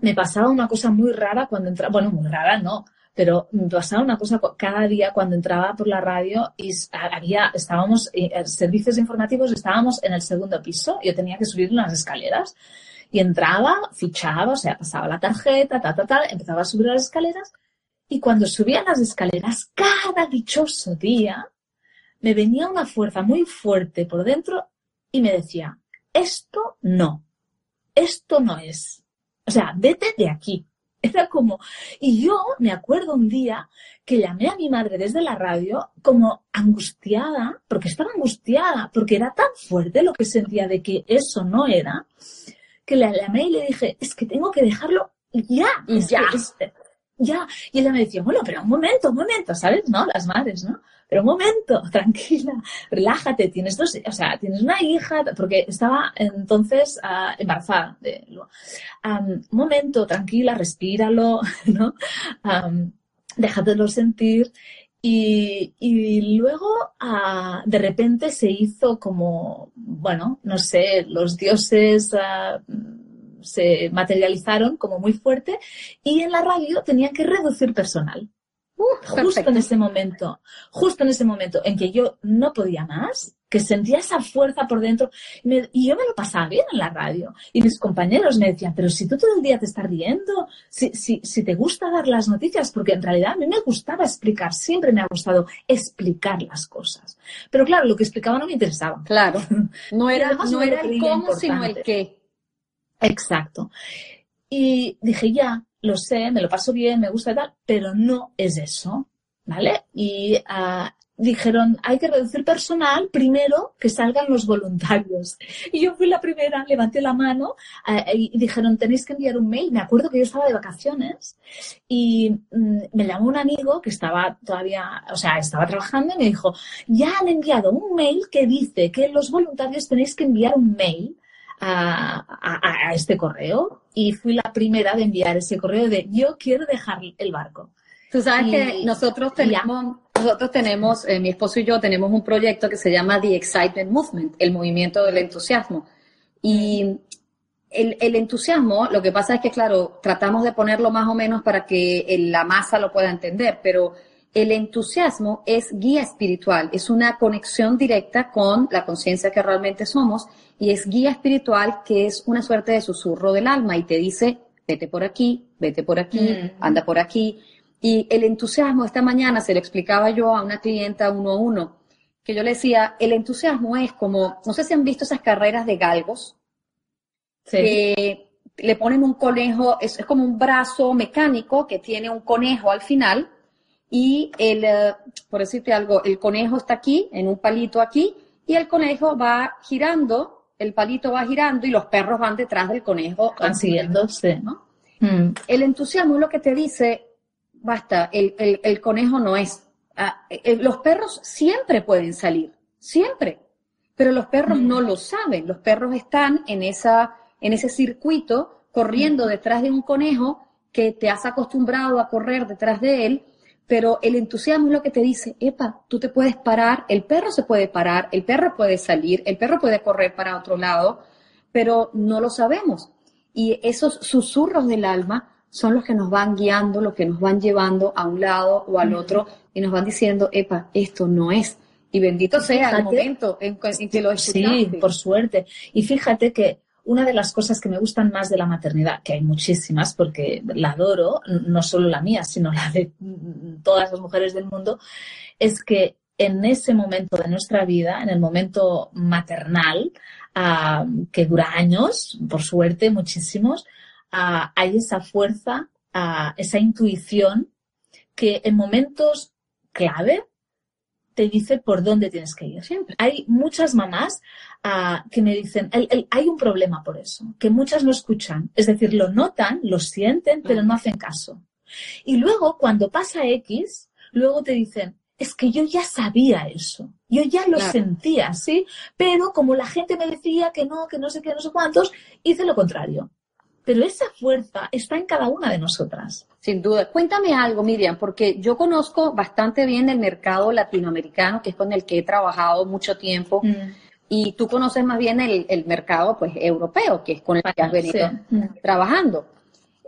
S1: me pasaba una cosa muy rara cuando entraba, bueno, muy rara no, pero me pasaba una cosa cada día cuando entraba por la radio y había, estábamos, en eh, servicios informativos, estábamos en el segundo piso, yo tenía que subir unas escaleras. Y entraba, fichaba, o sea, pasaba la tarjeta, tal, tal, empezaba a subir las escaleras. Y cuando subía las escaleras, cada dichoso día, me venía una fuerza muy fuerte por dentro y me decía, esto no, esto no es. O sea, vete de aquí. Era como, y yo me acuerdo un día que llamé a mi madre desde la radio como angustiada, porque estaba angustiada, porque era tan fuerte lo que sentía de que eso no era, que la llamé y le dije, es que tengo que dejarlo ya, ya, ya. Y ella me decía, bueno, pero un momento, un momento, ¿sabes? ¿No? Las madres, ¿no? Pero un momento, tranquila, relájate, tienes dos, o sea, tienes una hija, porque estaba entonces uh, embarazada. De, un momento, tranquila, respíralo, ¿no? Um, déjatelo sentir. Y, y luego, uh, de repente se hizo como, bueno, no sé, los dioses uh, se materializaron como muy fuerte y en la radio tenían que reducir personal justo en ese momento, justo en ese momento en que yo no podía más, que sentía esa fuerza por dentro, y, yo me lo pasaba bien en la radio. Y mis compañeros me decían, pero si tú todo el día te estás riendo, si, si, si te gusta dar las noticias, porque en realidad a mí me gustaba explicar, siempre me ha gustado explicar las cosas. Pero claro, lo que explicaba no me interesaba.
S2: Claro, no era, no era el cómo, sino el qué.
S1: Exacto. Y dije, ya, lo sé, me lo paso bien, me gusta y tal, pero no es eso, ¿vale? Y uh, dijeron, hay que reducir personal primero que salgan los voluntarios. Y yo fui la primera, levanté la mano uh, y dijeron, tenéis que enviar un mail. Me acuerdo que yo estaba de vacaciones y um, me llamó un amigo que estaba todavía, o sea, estaba trabajando y me dijo, ya han enviado un mail que dice que los voluntarios tenéis que enviar un mail a, este correo y fui la primera de enviar ese correo de yo quiero dejar el barco.
S2: Tú sabes que nosotros tenemos, nosotros tenemos, eh, mi esposo y yo tenemos un proyecto que se llama The Excitement Movement, el movimiento del entusiasmo. Y el, el, entusiasmo, lo que pasa es que, claro, tratamos de ponerlo más o menos para que la masa lo pueda entender, pero El entusiasmo es guía espiritual, es una conexión directa con la conciencia que realmente somos y es guía espiritual que es una suerte de susurro del alma y te dice, vete por aquí, vete por aquí, anda por aquí. Y el entusiasmo, esta mañana se lo explicaba yo a una clienta uno a uno, que yo le decía, el entusiasmo es como, no sé si han visto esas carreras de galgos, que le ponen un conejo, es, como un brazo mecánico que tiene un conejo al final y el, eh, por decirte algo, el conejo está aquí, en un palito aquí, y el conejo va girando, el palito va girando y los perros van detrás del conejo.
S1: Van siguiéndose,
S2: ¿no? Mm. El entusiasmo es lo que te dice, basta, el, el, conejo no es. Ah, eh, los perros siempre pueden salir, siempre, pero los perros mm. no lo saben, los perros están en, esa, en ese circuito corriendo mm. detrás de un conejo que te has acostumbrado a correr detrás de él pero el entusiasmo es lo que te dice, epa, tú te puedes parar, el perro se puede parar, el perro puede salir, el perro puede correr para otro lado, pero no lo sabemos. Y esos susurros del alma son los que nos van guiando, los que nos van llevando a un lado o al otro y nos van diciendo, epa, esto no es. Y bendito sea el momento en, que lo escuchaste.
S1: Sí, por suerte. Y fíjate que una de las cosas que me gustan más de la maternidad, que hay muchísimas porque la adoro, no solo la mía, sino la de todas las mujeres del mundo, es que en ese momento de nuestra vida, en el momento maternal, ah, que dura años, por suerte, muchísimos, ah, hay esa fuerza, ah, esa intuición que en momentos clave te dice por dónde tienes que ir. Siempre. Hay muchas mamás ah, que me dicen, hay un problema por eso, que muchas no escuchan. Es decir, lo notan, lo sienten, pero no hacen caso. Y luego, cuando pasa X, luego te dicen, es que yo ya sabía eso, yo ya lo sentía, ¿sí? Pero como la gente me decía que no, que no sé qué, no sé cuántos, hice lo contrario. Pero esa fuerza está en cada una de nosotras.
S2: Sin duda. Cuéntame algo, Miriam, porque yo conozco bastante bien el mercado latinoamericano, que es con el que he trabajado mucho tiempo, mm. Y tú conoces más bien el, mercado pues, europeo, que es con el que has venido trabajando.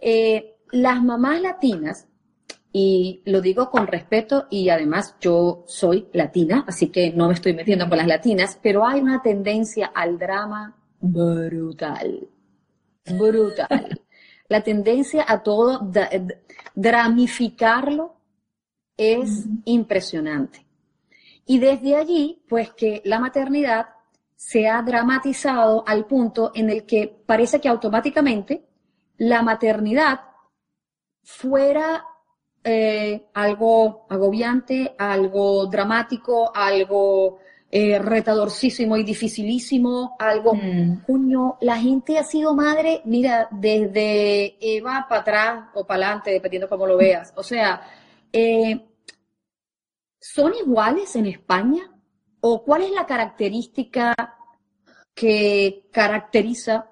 S2: Eh, las mamás latinas, y lo digo con respeto y además yo soy latina, así que no me estoy metiendo con las latinas, pero hay una tendencia al drama brutal, brutal la tendencia a todo dramificarlo es impresionante. Y desde allí, pues que la maternidad se ha dramatizado al punto en el que parece que automáticamente la maternidad fuera eh, algo agobiante, algo dramático, algo eh, retadorcísimo y dificilísimo, algo, mm. la gente ha sido madre, mira, desde Eva para atrás o para adelante, dependiendo cómo lo veas. O sea, eh, ¿son iguales en España? ¿O cuál es la característica que caracteriza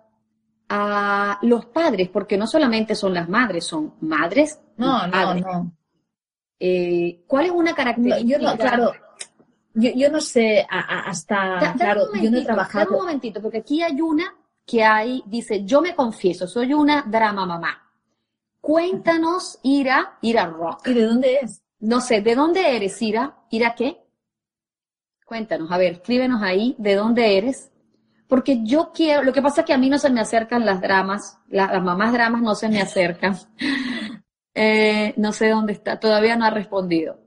S2: a los padres? Porque no solamente son las madres, son madres.
S1: No, no, no.
S2: Eh, ¿Cuál es una característica?
S1: yo claro yo, no sé, hasta, claro, yo no he trabajado.
S2: un momentito, porque aquí hay una que hay, dice, yo me confieso, soy una drama mamá. Cuéntanos, Ira, Ira Rock.
S1: ¿Y de dónde es?
S2: No sé, ¿de dónde eres, Ira? ¿Ira qué? Cuéntanos, a ver, escríbenos ahí, ¿de dónde eres? Porque yo quiero, lo que pasa es que a mí no se me acercan las dramas, las, mamás dramas no se me acercan. Eh, no sé dónde está, todavía no ha respondido.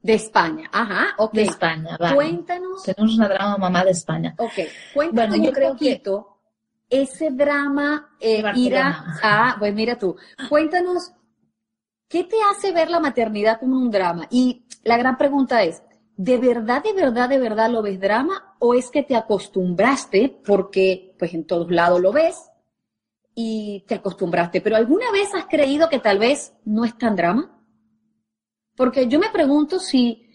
S2: De España, ajá, ok.
S1: De España, vale.
S2: Cuéntanos.
S1: Tenemos una drama mamá de España.
S2: Ok, cuéntanos bueno, yo creo poquito que... ese drama eh, irá a, pues mira tú, cuéntanos, ¿qué te hace ver la maternidad como un drama? Y la gran pregunta es, ¿de verdad, de verdad, de verdad lo ves drama o es que te acostumbraste porque pues en todos lados lo ves y te acostumbraste, pero alguna vez has creído que tal vez no es tan drama? Porque yo me pregunto si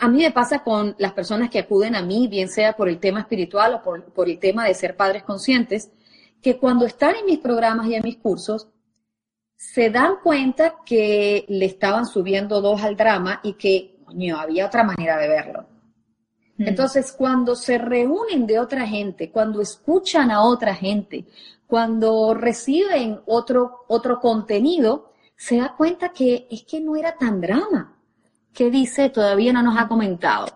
S2: a mí me pasa con las personas que acuden a mí, bien sea por el tema espiritual o por, el tema de ser padres conscientes, que cuando están en mis programas y en mis cursos, se dan cuenta que le estaban subiendo dos al drama y que, coño, había otra manera de verlo. Mm. Entonces, cuando se reúnen de otra gente, cuando escuchan a otra gente, cuando reciben otro, otro contenido, se da cuenta que es que no era tan drama. ¿Qué dice? Todavía no nos ha comentado.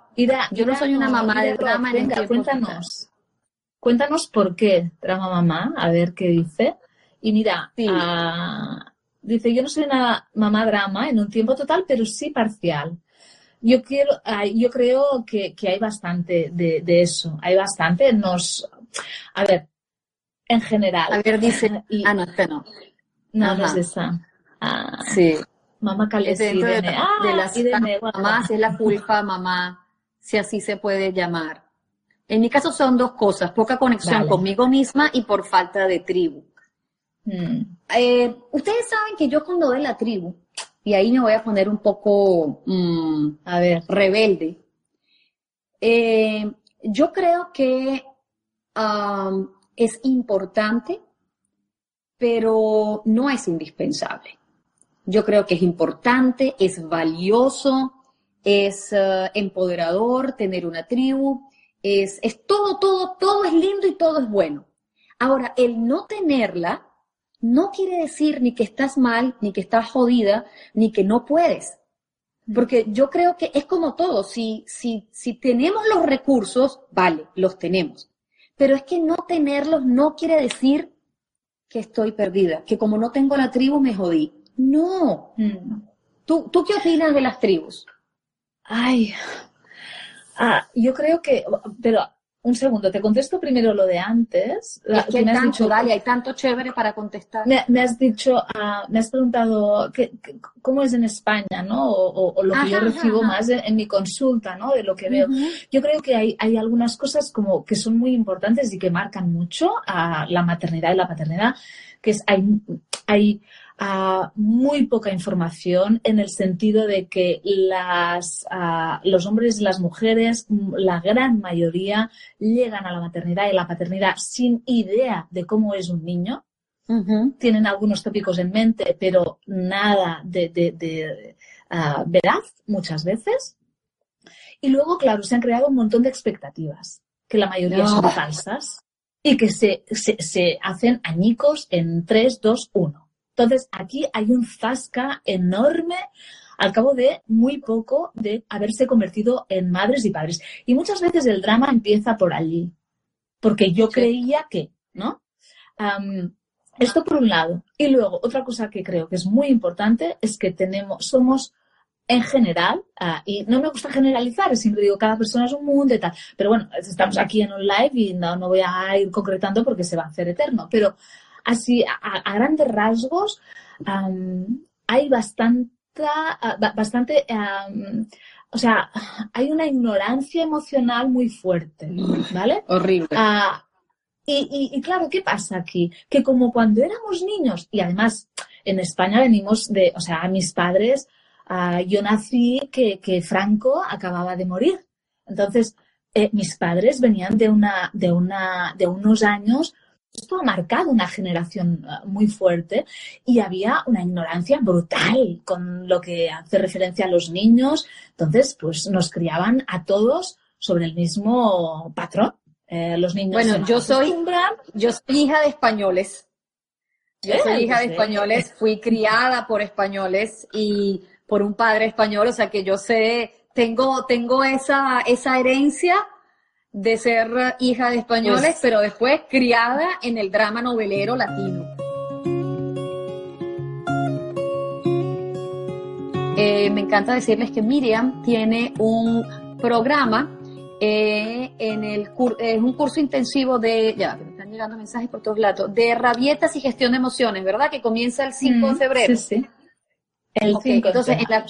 S2: Yo no soy una mamá de drama
S1: en el Cuéntanos. Cuéntanos por qué drama mamá, a ver qué dice. Y mira, ah, dice, yo no soy una mamá drama en un tiempo total, pero sí parcial. Yo, quiero, ah, yo creo que, hay bastante de, eso. Hay bastante. Nos, a ver, en general.
S2: A ver, dice. ah, no, este no.
S1: No, no es esa. Ah,
S2: sí.
S1: Mamá Calesi,
S2: de, de, de, las mamás es la culpa, mamá, si así se puede llamar. En mi caso son dos cosas, poca conexión conmigo misma y por falta de tribu. Hmm. Eh, ustedes saben que yo cuando de la tribu, y ahí me voy a poner un poco, mm, a ver, rebelde, eh, yo creo que es importante, pero no es indispensable. Yo creo que es importante, es valioso, es eh, empoderador tener una tribu, es, es todo, todo, todo es lindo y todo es bueno. Ahora, el no tenerla no quiere decir ni que estás mal, ni que estás jodida, ni que no puedes. Porque yo creo que es como todo, si, si, si tenemos los recursos, vale, los tenemos. Pero es que no tenerlos no quiere decir que estoy perdida, que como no tengo la tribu me jodí. No. Mm. ¿Tú, ¿Tú qué opinas de las tribus?
S1: Ay, Ah, yo creo que, pero un segundo, te contesto primero lo de antes.
S2: Es que hay tanto, dale, hay tanto chévere para contestar.
S1: Me, has dicho, uh, me has preguntado ¿qué, cómo es en España, ¿no? O, lo que yo recibo más en, mi consulta, ¿no? De lo que veo. Yo creo que hay, hay algunas cosas como que son muy importantes y que marcan mucho a la maternidad y la paternidad, que es, hay, hay muy poca información en el sentido de que las, los hombres y las mujeres, la gran mayoría, llegan a la maternidad y la paternidad sin idea de cómo es un niño. Tienen algunos tópicos en mente, pero nada de, de, veraz muchas veces. Y luego, claro, se han creado un montón de expectativas, que la mayoría son falsas y que se, se, se hacen añicos en 3, 2, 1. Entonces, aquí hay un zasca enorme al cabo de muy poco de haberse convertido en madres y padres. Y muchas veces el drama empieza por allí, porque yo creía que, ¿no? esto por un lado. Y luego, otra cosa que creo que es muy importante es que tenemos, somos en general, ah, y no me gusta generalizar, siempre digo, cada persona es un mundo y tal, pero bueno, estamos aquí en un live y no, no voy a ir concretando porque se va a hacer eterno, pero así, a, grandes rasgos, hay bastante, bastante o sea, hay una ignorancia emocional muy fuerte, ¿vale?
S2: Horrible.
S1: Ah, y, claro, ¿qué pasa aquí? Que como cuando éramos niños, y además en España venimos de, o sea, a mis padres, ah, yo nací que, Franco acababa de morir. Entonces, eh, mis padres venían de una, de una, de unos años esto ha marcado una generación eh, muy fuerte y había una ignorancia brutal con lo que hace referencia a los niños. Entonces, pues nos criaban a todos sobre el mismo patrón. Eh, los niños.
S2: Bueno, yo soy, yo soy hija de españoles. Yo soy hija de pues, españoles, fui criada por españoles y por un padre español, o sea que yo sé, tengo, tengo esa, esa herencia de ser hija de españoles, pues pero después criada en el drama novelero latino. Eh, me encanta decirles que Miriam tiene un programa eh, en el es un curso intensivo de ya me están llegando mensajes por todos lados de rabietas y gestión de emociones, ¿verdad? Que comienza el 5 de febrero.
S1: Sí, sí. El 5
S2: entonces, en la,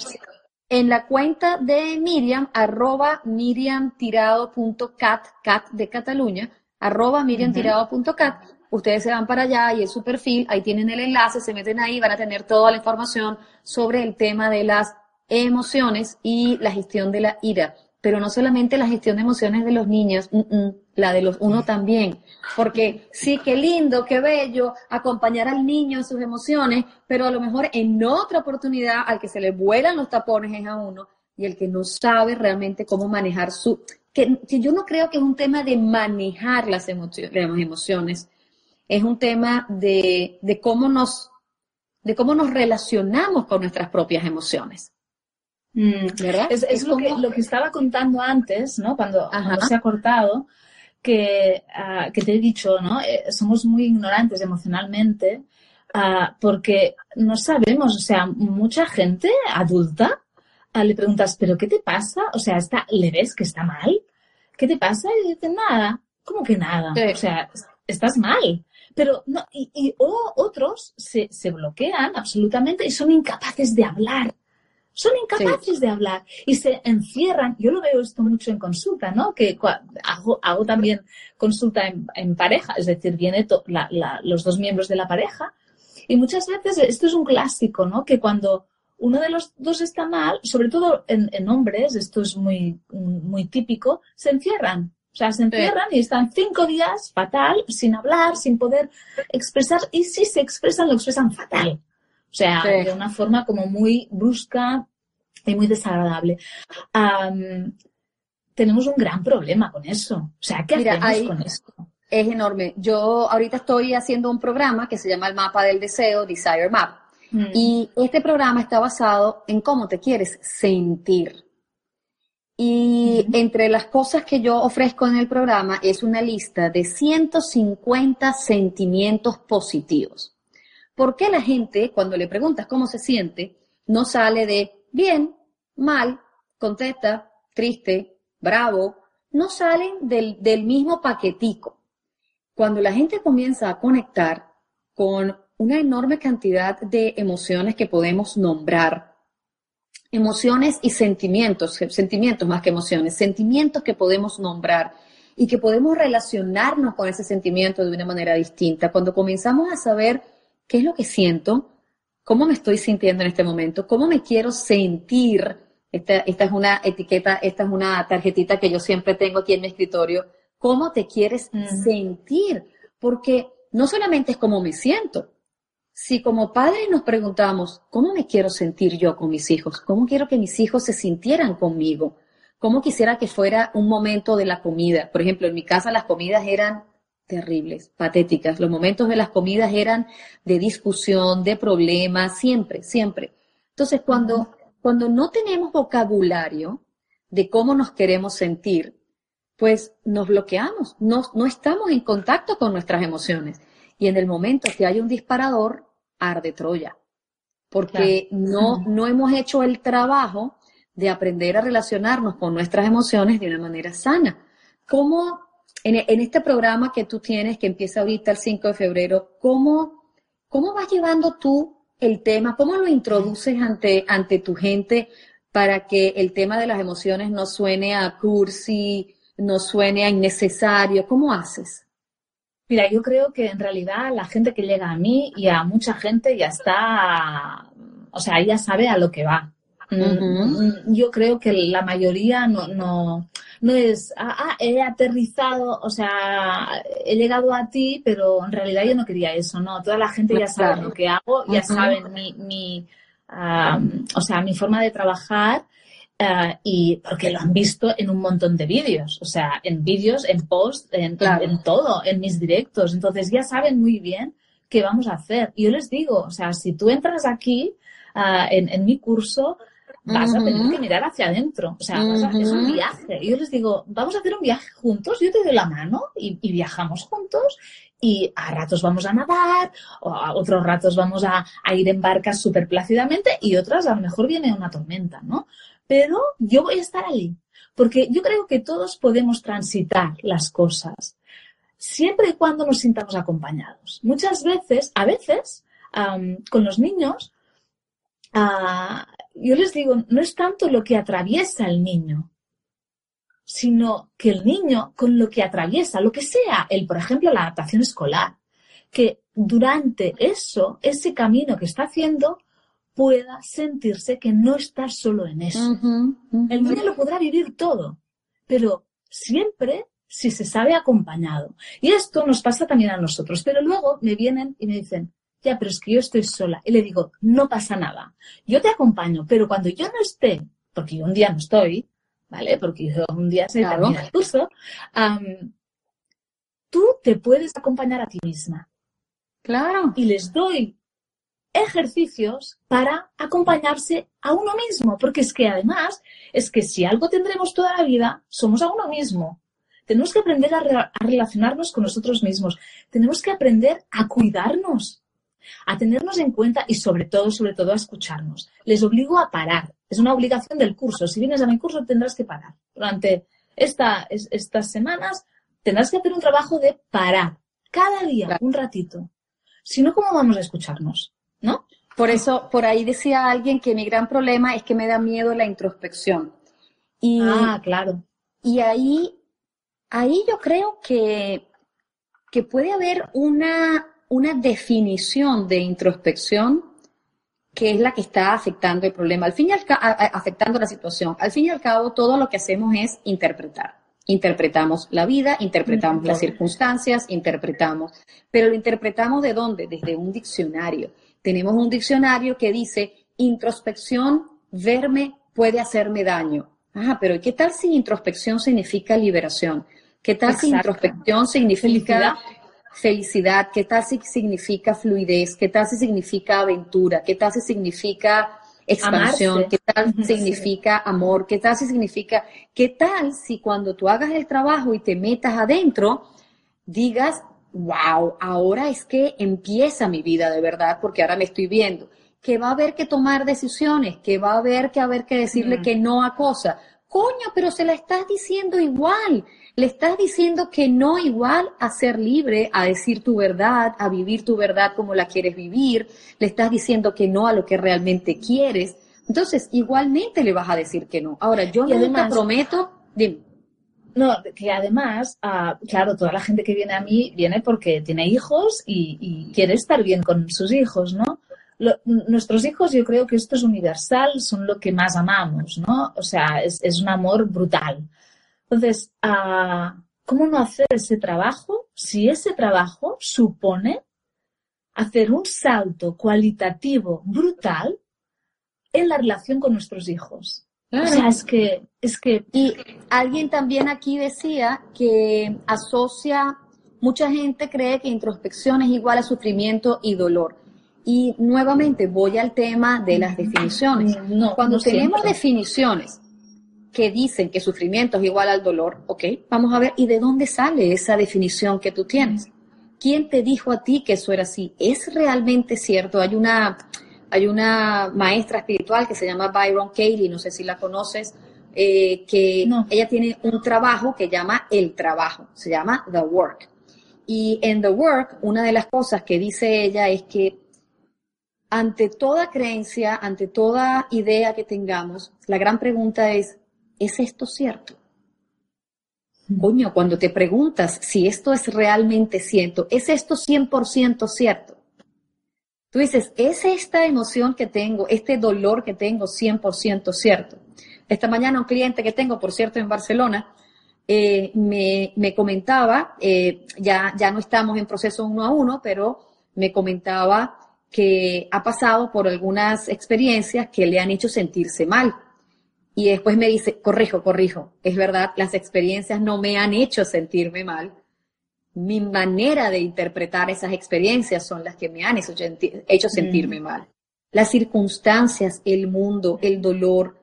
S2: en la cuenta de Miriam, arroba miriamtirado.cat, cat de Cataluña, arroba miriamtirado.cat, ustedes se van para allá y en su perfil, ahí tienen el enlace, se meten ahí, van a tener toda la información sobre el tema de las emociones y la gestión de la ira pero no solamente la gestión de emociones de los niños, mm, mm, la de los uno también. Porque sí, qué lindo, qué bello acompañar al niño en sus emociones, pero a lo mejor en otra oportunidad al que se le vuelan los tapones es a uno y el que no sabe realmente cómo manejar su... Que, yo no creo que es un tema de manejar las, emociones, las emociones, es un tema de, de cómo nos de cómo nos relacionamos con nuestras propias emociones.
S1: Mm, ¿Verdad? Es, lo, que, lo, que, estaba contando antes, ¿no? Cuando, se ha cortado, que, ah, que te he dicho, ¿no? Eh, somos muy ignorantes emocionalmente ah, porque no sabemos, o sea, mucha gente adulta ah, le preguntas, ¿pero qué te pasa? O sea, está, ¿le ves que está mal? ¿Qué te pasa? Y dice, nada. ¿Cómo que nada? O sea, estás mal. Pero no, y, o otros se, se, bloquean absolutamente y son incapaces de hablar. Son incapaces de hablar y se encierran. Yo lo veo esto mucho en consulta, ¿no? Que hago, hago también consulta en, pareja, es decir, viene los dos miembros de la pareja. Y muchas veces esto es un clásico, ¿no? Que cuando uno de los dos está mal, sobre todo en, en hombres, esto es muy, muy típico, se encierran o sea, se encierran y están cinco días fatal, sin hablar, sin poder expresar. Y si se expresan, lo expresan fatal. O sea, de una forma como muy brusca y muy desagradable. tenemos un gran problema con eso. O sea, ¿qué hacemos con esto?
S2: Es enorme. Yo ahorita estoy haciendo un programa que se llama el mapa del deseo, Desire Map. Mm. Y este programa está basado en cómo te quieres sentir. Y entre las cosas que yo ofrezco en el programa es una lista de 150 sentimientos positivos. ¿Por qué la gente, cuando le preguntas cómo se siente, no sale de bien, mal, contenta, triste, bravo? No salen del, del mismo paquetico. Cuando la gente comienza a conectar con una enorme cantidad de emociones que podemos nombrar, emociones y sentimientos, sentimientos más que emociones, sentimientos que podemos nombrar y que podemos relacionarnos con ese sentimiento de una manera distinta. Cuando comenzamos a saber qué es lo que siento, cómo me estoy sintiendo en este momento, cómo me quiero sentir, esta, esta es una etiqueta, esta es una tarjetita que yo siempre tengo aquí en mi escritorio, cómo te quieres sentir, porque no solamente es cómo me siento, si como padres nos preguntamos, ¿cómo me quiero sentir yo con mis hijos? ¿Cómo quiero que mis hijos se sintieran conmigo? ¿Cómo quisiera que fuera un momento de la comida? Por ejemplo, en mi casa las comidas eran terribles, patéticas. Los momentos de las comidas eran de discusión, de problemas, siempre, siempre. Entonces, cuando, cuando no tenemos vocabulario de cómo nos queremos sentir, pues nos bloqueamos, no, no estamos en contacto con nuestras emociones. Y en el momento que hay un disparador, arde Troya. Porque no, no hemos hecho el trabajo de aprender a relacionarnos con nuestras emociones de una manera sana. ¿Cómo, en, este programa que tú tienes, que empieza ahorita el 5 de febrero, cómo, cómo vas llevando tú el tema? ¿Cómo lo introduces ante, ante tu gente para que el tema de las emociones no suene a cursi, no suene a innecesario? ¿Cómo haces?
S1: Mira, yo creo que en realidad la gente que llega a mí y a mucha gente ya está, o sea, ya sabe a lo que va. Yo creo que la mayoría no, no, no es, ah, ah, he aterrizado, o sea, he llegado a ti, pero en realidad yo no quería eso, ¿no? Toda la gente ya sabe lo que hago, ya saben mi, mi o sea, mi forma de trabajar eh, y porque lo han visto en un montón de vídeos, o sea, en vídeos, en post, en, todo, en mis directos. Entonces ya saben muy bien qué vamos a hacer. Y yo les digo, o sea, si tú entras aquí eh, en, mi curso, vas a tener que mirar hacia adentro. O sea, es un viaje. Y yo les digo, vamos a hacer un viaje juntos, yo te doy la mano y, viajamos juntos. Y a ratos vamos a nadar, o a otros ratos vamos a, a ir en barcas súper plácidamente y otras a lo mejor viene una tormenta, ¿no? pero yo voy a estar ahí, porque yo creo que todos podemos transitar las cosas, siempre y cuando nos sintamos acompañados. Muchas veces, a veces, con los niños, ah, yo les digo, no es tanto lo que atraviesa el niño, sino que el niño con lo que atraviesa, lo que sea, el, por ejemplo, la adaptación escolar, que durante eso, ese camino que está haciendo, pueda sentirse que no está solo en eso. El niño lo podrá vivir todo, pero siempre si se sabe acompañado. Y esto nos pasa también a nosotros, pero luego me vienen y me dicen, ya, pero es que yo estoy sola. Y le digo, no pasa nada, yo te acompaño, pero cuando yo no esté, porque yo un día no estoy, ¿vale? Porque yo un día se claro. el curso, tú te puedes acompañar a ti misma.
S2: Claro.
S1: Y les doy ejercicios para acompañarse a uno mismo, porque es que además es que si algo tendremos toda la vida, somos a uno mismo. Tenemos que aprender a, relacionarnos con nosotros mismos. Tenemos que aprender a cuidarnos, a tenernos en cuenta y sobre todo, sobre todo a escucharnos. Les obligo a parar. Es una obligación del curso. Si vienes a mi curso tendrás que parar. Durante esta, estas semanas tendrás que hacer un trabajo de parar. Cada día, un ratito. Si no, ¿cómo vamos a escucharnos? ¿No?
S2: Por eso, por ahí decía alguien que mi gran problema es que me da miedo la introspección.
S1: Y, ah, claro.
S2: Y ahí ahí yo creo que, que puede haber una, una definición de introspección que es la que está afectando el problema, al fin y al afectando la situación. Al fin y al cabo, todo lo que hacemos es interpretar. Interpretamos la vida, interpretamos las circunstancias, interpretamos. Pero lo interpretamos de dónde? Desde un diccionario. Tenemos un diccionario que dice introspección, verme puede hacerme daño. Ah, pero ¿qué tal si introspección significa liberación? ¿Qué tal si introspección significa felicidad. ¿Qué tal si significa fluidez? ¿Qué tal si significa aventura? ¿Qué tal si significa expansión? ¿Qué tal si significa amor? ¿Qué tal si significa, qué tal si cuando tú hagas el trabajo y te metas adentro, digas, wow, ahora es que empieza mi vida de verdad porque ahora me estoy viendo? Que va a haber que tomar decisiones, que va a haber que haber que decirle que no a cosas. Coño, pero se la estás diciendo igual. Le estás diciendo que no igual a ser libre, a decir tu verdad, a vivir tu verdad como la quieres vivir. Le estás diciendo que no a lo que realmente quieres. Entonces, igualmente le vas a decir que no. Ahora, yo no te prometo, dime.
S1: No, que además, ah, claro, toda la gente que viene a mí viene porque tiene hijos y, quiere estar bien con sus hijos, ¿no? nuestros hijos, yo creo que esto es universal, son lo que más amamos, ¿no? O sea, es, es un amor brutal. Entonces, ah, ¿cómo no hacer ese trabajo si ese trabajo supone hacer un salto cualitativo brutal en la relación con nuestros hijos? O sea, es que, es que.
S2: Y alguien también aquí decía que asocia, mucha gente cree que introspección es igual a sufrimiento y dolor. Y nuevamente voy al tema de las definiciones. Cuando tenemos definiciones que dicen que sufrimiento es igual al dolor, ok, vamos a ver, ¿y de dónde sale esa definición que tú tienes? ¿Quién te dijo a ti que eso era así? ¿Es realmente cierto? Hay una, hay una maestra espiritual que se llama Byron Katie, no sé si la conoces, eh, que ella tiene un trabajo que llama el trabajo, se llama The Work. Y en The Work, una de las cosas que dice ella es que ante toda creencia, ante toda idea que tengamos, la gran pregunta es, ¿es esto cierto? Coño, cuando te preguntas si esto es realmente cierto, ¿es esto 100% cierto? Tú dices, ¿es esta emoción que tengo, este dolor que tengo 100% cierto? Esta mañana un cliente que tengo, por cierto, en Barcelona, eh, me, comentaba, eh, ya, ya no estamos en proceso uno a uno, pero me comentaba que ha pasado por algunas experiencias que le han hecho sentirse mal y después me dice, corrijo, corrijo, es verdad, las experiencias no me han hecho sentirme mal. Mi manera de interpretar esas experiencias son las que me han hecho, sentirme mm. mal. Las circunstancias, el mundo, el dolor,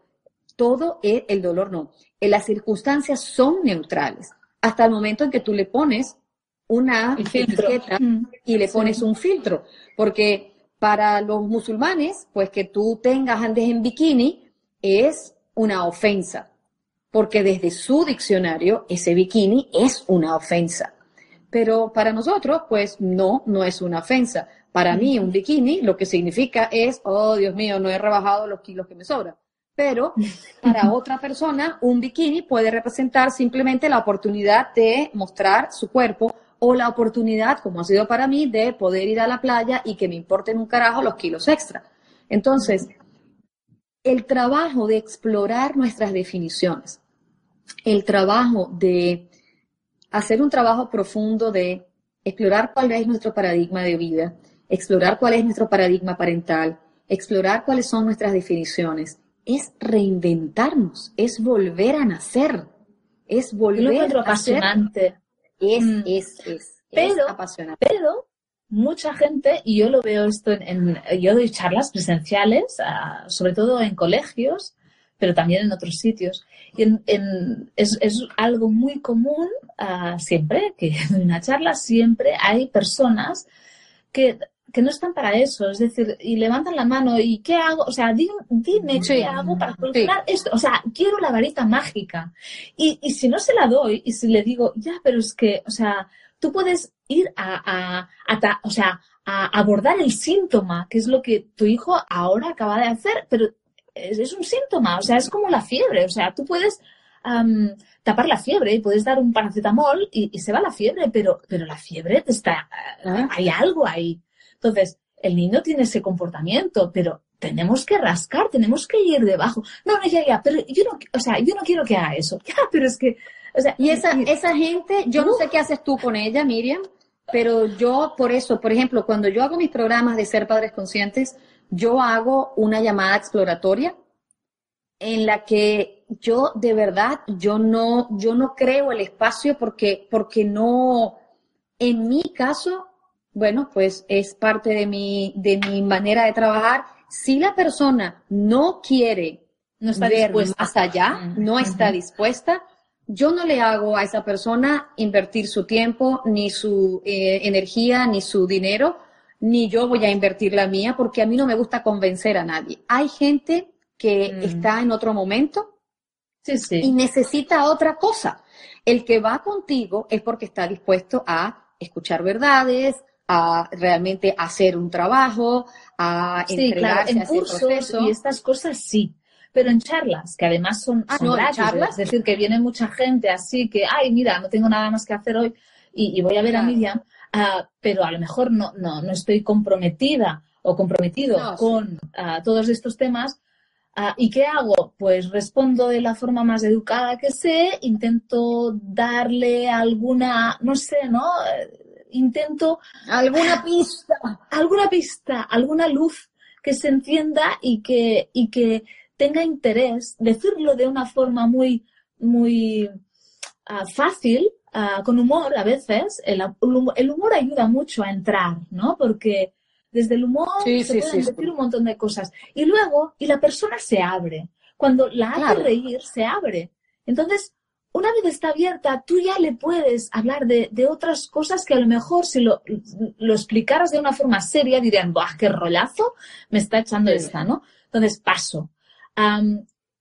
S2: todo es, el dolor no, las circunstancias son neutrales hasta el momento en que tú le pones una etiqueta mm. y le pones un filtro, porque para los musulmanes, pues que tú tengas andes en bikini es una ofensa, porque desde su diccionario ese bikini es una ofensa. Pero para nosotros, pues no, no es una ofensa. Para mí un bikini lo que significa es, oh Dios mío, no he rebajado los kilos que me sobran. Pero para otra persona, un bikini puede representar simplemente la oportunidad de mostrar su cuerpo o la oportunidad, como ha sido para mí, de poder ir a la playa y que me importen un carajo los kilos extra. Entonces, el trabajo de explorar nuestras definiciones, el trabajo de hacer un trabajo profundo de explorar cuál es nuestro paradigma de vida, explorar cuál es nuestro paradigma parental, explorar cuáles son nuestras definiciones, es reinventarnos, es volver a nacer, es volver
S1: a apasionante.
S2: Es, mm. es, es,
S1: pero, apasionante. Pero mucha gente, y yo lo veo esto en, yo doy charlas presenciales, ah, sobre todo en colegios, pero también en otros sitios. Y es, algo muy común ah, siempre, que en una charla siempre hay personas que, no están para eso, es decir, y levantan la mano y ¿qué hago? O sea, dime, qué hago para solucionar esto. O sea, quiero la varita mágica. Y, y si no se la doy y si le digo, ya, pero es que, o sea, tú puedes ir a, a, o sea, a abordar el síntoma, que es lo que tu hijo ahora acaba de hacer, pero es, un síntoma, o sea, es como la fiebre, o sea, tú puedes tapar la fiebre y puedes dar un paracetamol y, se va la fiebre, pero, pero la fiebre te está, ah. hay algo ahí. Entonces, el niño tiene ese comportamiento, pero tenemos que rascar, tenemos que ir debajo. No, no, ya, ya, pero yo no, o sea, yo no quiero que haga eso. Ya, pero es que, o sea,
S2: y esa, esa gente, yo no sé qué haces tú con ella, Miriam, pero yo por eso, por ejemplo, cuando yo hago mis programas de ser padres conscientes, yo hago una llamada exploratoria en la que yo de verdad, yo no, yo no creo el espacio porque, porque no, en mi caso, bueno, pues es parte de mi, de mi manera de trabajar. Si la persona no quiere no está ver más allá, no está dispuesta, yo no le hago a esa persona invertir su tiempo, ni su eh, energía, ni su dinero, ni yo voy a invertir la mía, porque a mí no me gusta convencer a nadie. Hay gente que mm. está en otro momento y necesita otra cosa. El que va contigo es porque está dispuesto a escuchar verdades, a realmente hacer un trabajo, a
S1: sí, claro, en cursos y estas cosas sí pero en charlas, que además son, ah, charlas, es decir, que viene mucha gente así que, ay, mira, no tengo nada más que hacer hoy y, voy a ver a Miriam, ah, pero a lo mejor no, no, no estoy comprometida o comprometido con ah, todos estos temas. ¿Y qué hago? Pues respondo de la forma más educada que sé, intento darle alguna, no sé, ¿no? Intento...
S2: Alguna pista.
S1: Alguna pista, alguna luz que se encienda y que, y que tenga interés, decirlo de una forma muy, muy ah, fácil, ah, con humor a veces, el, humor ayuda mucho a entrar, ¿no? Porque desde el humor se pueden decir un montón de cosas. Y luego, y la persona se abre. Cuando la hace reír, se abre. Entonces, una vez está abierta, tú ya le puedes hablar de, otras cosas que a lo mejor si lo, lo, explicaras de una forma seria dirían, ¡buah, qué rolazo me está echando esta, ¿no? Entonces paso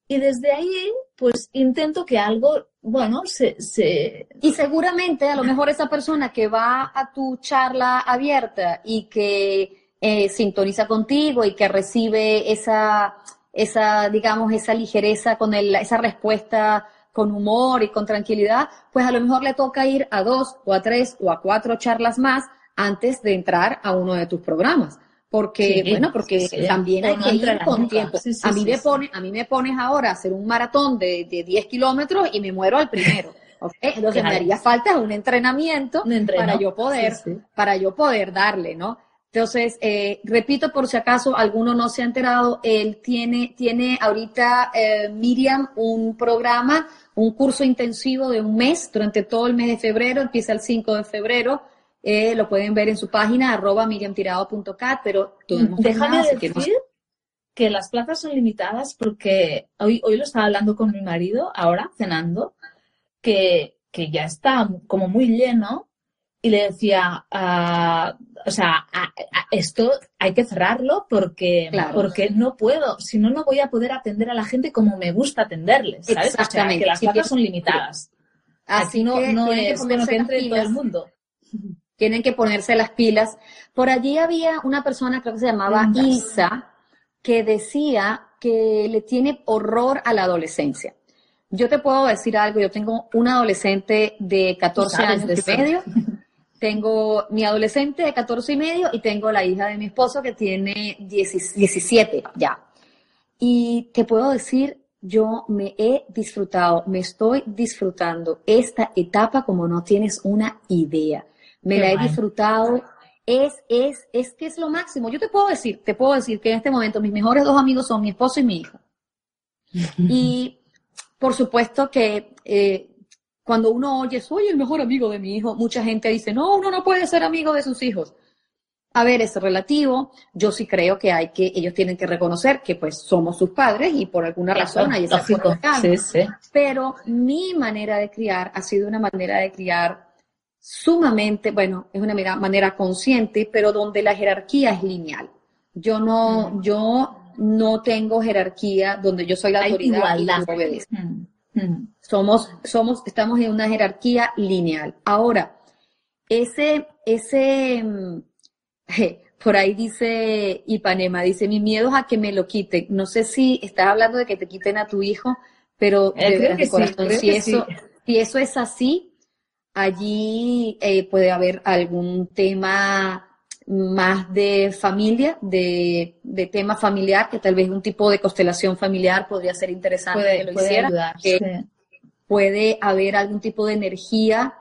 S1: y desde ahí, pues intento que algo, bueno, se, se...
S2: Y seguramente a lo mejor esa persona que va a tu charla abierta y que eh, sintoniza contigo y que recibe esa, esa, digamos, esa ligereza con el, esa respuesta con humor y con tranquilidad, pues a lo mejor le toca ir a dos o a tres o a cuatro charlas más antes de entrar a uno de tus programas porque bueno porque también hay que ir con tiempo. a mí me pone a mí me pones ahora a hacer un maratón de, de 10 kilómetros y me muero al primero entonces me haría falta un entrenamiento para yo poder para yo poder darle no entonces eh, repito por si acaso alguno no se ha enterado él tiene tiene ahorita eh, Miriam un programa un curso intensivo de un mes durante todo el mes de febrero empieza el 5 de febrero eh, lo pueden ver en su página, arroba miriamtirado.cat, pero
S1: Déjame decir que, las plazas son limitadas porque hoy, hoy lo estaba hablando con mi marido, ahora cenando, que, ya está como muy lleno y le decía, ah, o sea, esto hay que cerrarlo porque, porque no puedo, si no, no voy a poder atender a la gente como me gusta atenderles, ¿sabes? Exactamente. que las plazas son limitadas. Así no, no es que, que entre todo el mundo
S2: tienen que ponerse las pilas. Por allí había una persona, creo que se llamaba Isa, que decía que le tiene horror a la adolescencia. Yo te puedo decir algo, yo tengo un adolescente de 14 años de medio, tengo mi adolescente de 14 y medio y tengo la hija de mi esposo que tiene 17 ya. Y te puedo decir, yo me he disfrutado, me estoy disfrutando esta etapa como no tienes una idea me la he disfrutado. Es, es, es que es lo máximo. Yo te puedo decir, te puedo decir que en este momento mis mejores dos amigos son mi esposo y mi hijo. y por supuesto que eh, cuando uno oye, soy el mejor amigo de mi hijo, mucha gente dice, no, uno no puede ser amigo de sus hijos. A ver, es relativo. Yo sí creo que hay que, ellos tienen que reconocer que pues somos sus padres y por alguna razón hay esa sí, sí. Pero mi manera de criar ha sido una manera de criar sumamente, bueno, es una manera consciente, pero donde la jerarquía es lineal. Yo no, yo no tengo jerarquía donde yo soy la autoridad y tú obedeces. Somos, somos, estamos en una jerarquía lineal. Ahora, ese, ese, mm, por ahí dice Ipanema, dice, mi miedo es a que me lo quiten. No sé si estás hablando de que te quiten a tu hijo, pero
S1: eh, de, corazón,
S2: si, eso, si eso es así, allí eh, puede haber algún tema más de familia, de, de, tema familiar, que tal vez un tipo de constelación familiar podría ser interesante
S1: puede, que lo puede hiciera.
S2: Puede haber algún tipo de energía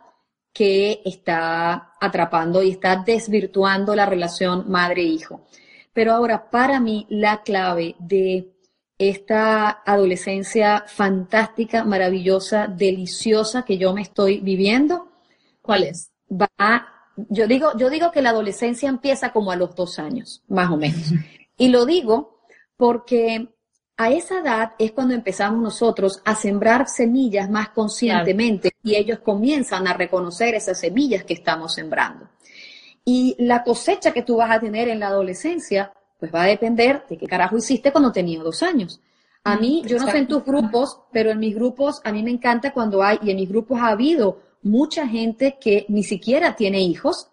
S2: que está atrapando y está desvirtuando la relación madre-hijo. Pero ahora, para mí, la clave de esta adolescencia fantástica, maravillosa, deliciosa que yo me estoy viviendo,
S1: ¿cuál es?
S2: Va yo digo, yo digo que la adolescencia empieza como a los dos años, más o menos. Y lo digo porque a esa edad es cuando empezamos nosotros a sembrar semillas más conscientemente y ellos comienzan a reconocer esas semillas que estamos sembrando. Y la cosecha que tú vas a tener en la adolescencia, pues va a depender de qué carajo hiciste cuando tenías dos años. A mí, yo no sé en tus grupos, pero en mis grupos, a mí me encanta cuando hay, y en mis grupos ha habido mucha gente que ni siquiera tiene hijos,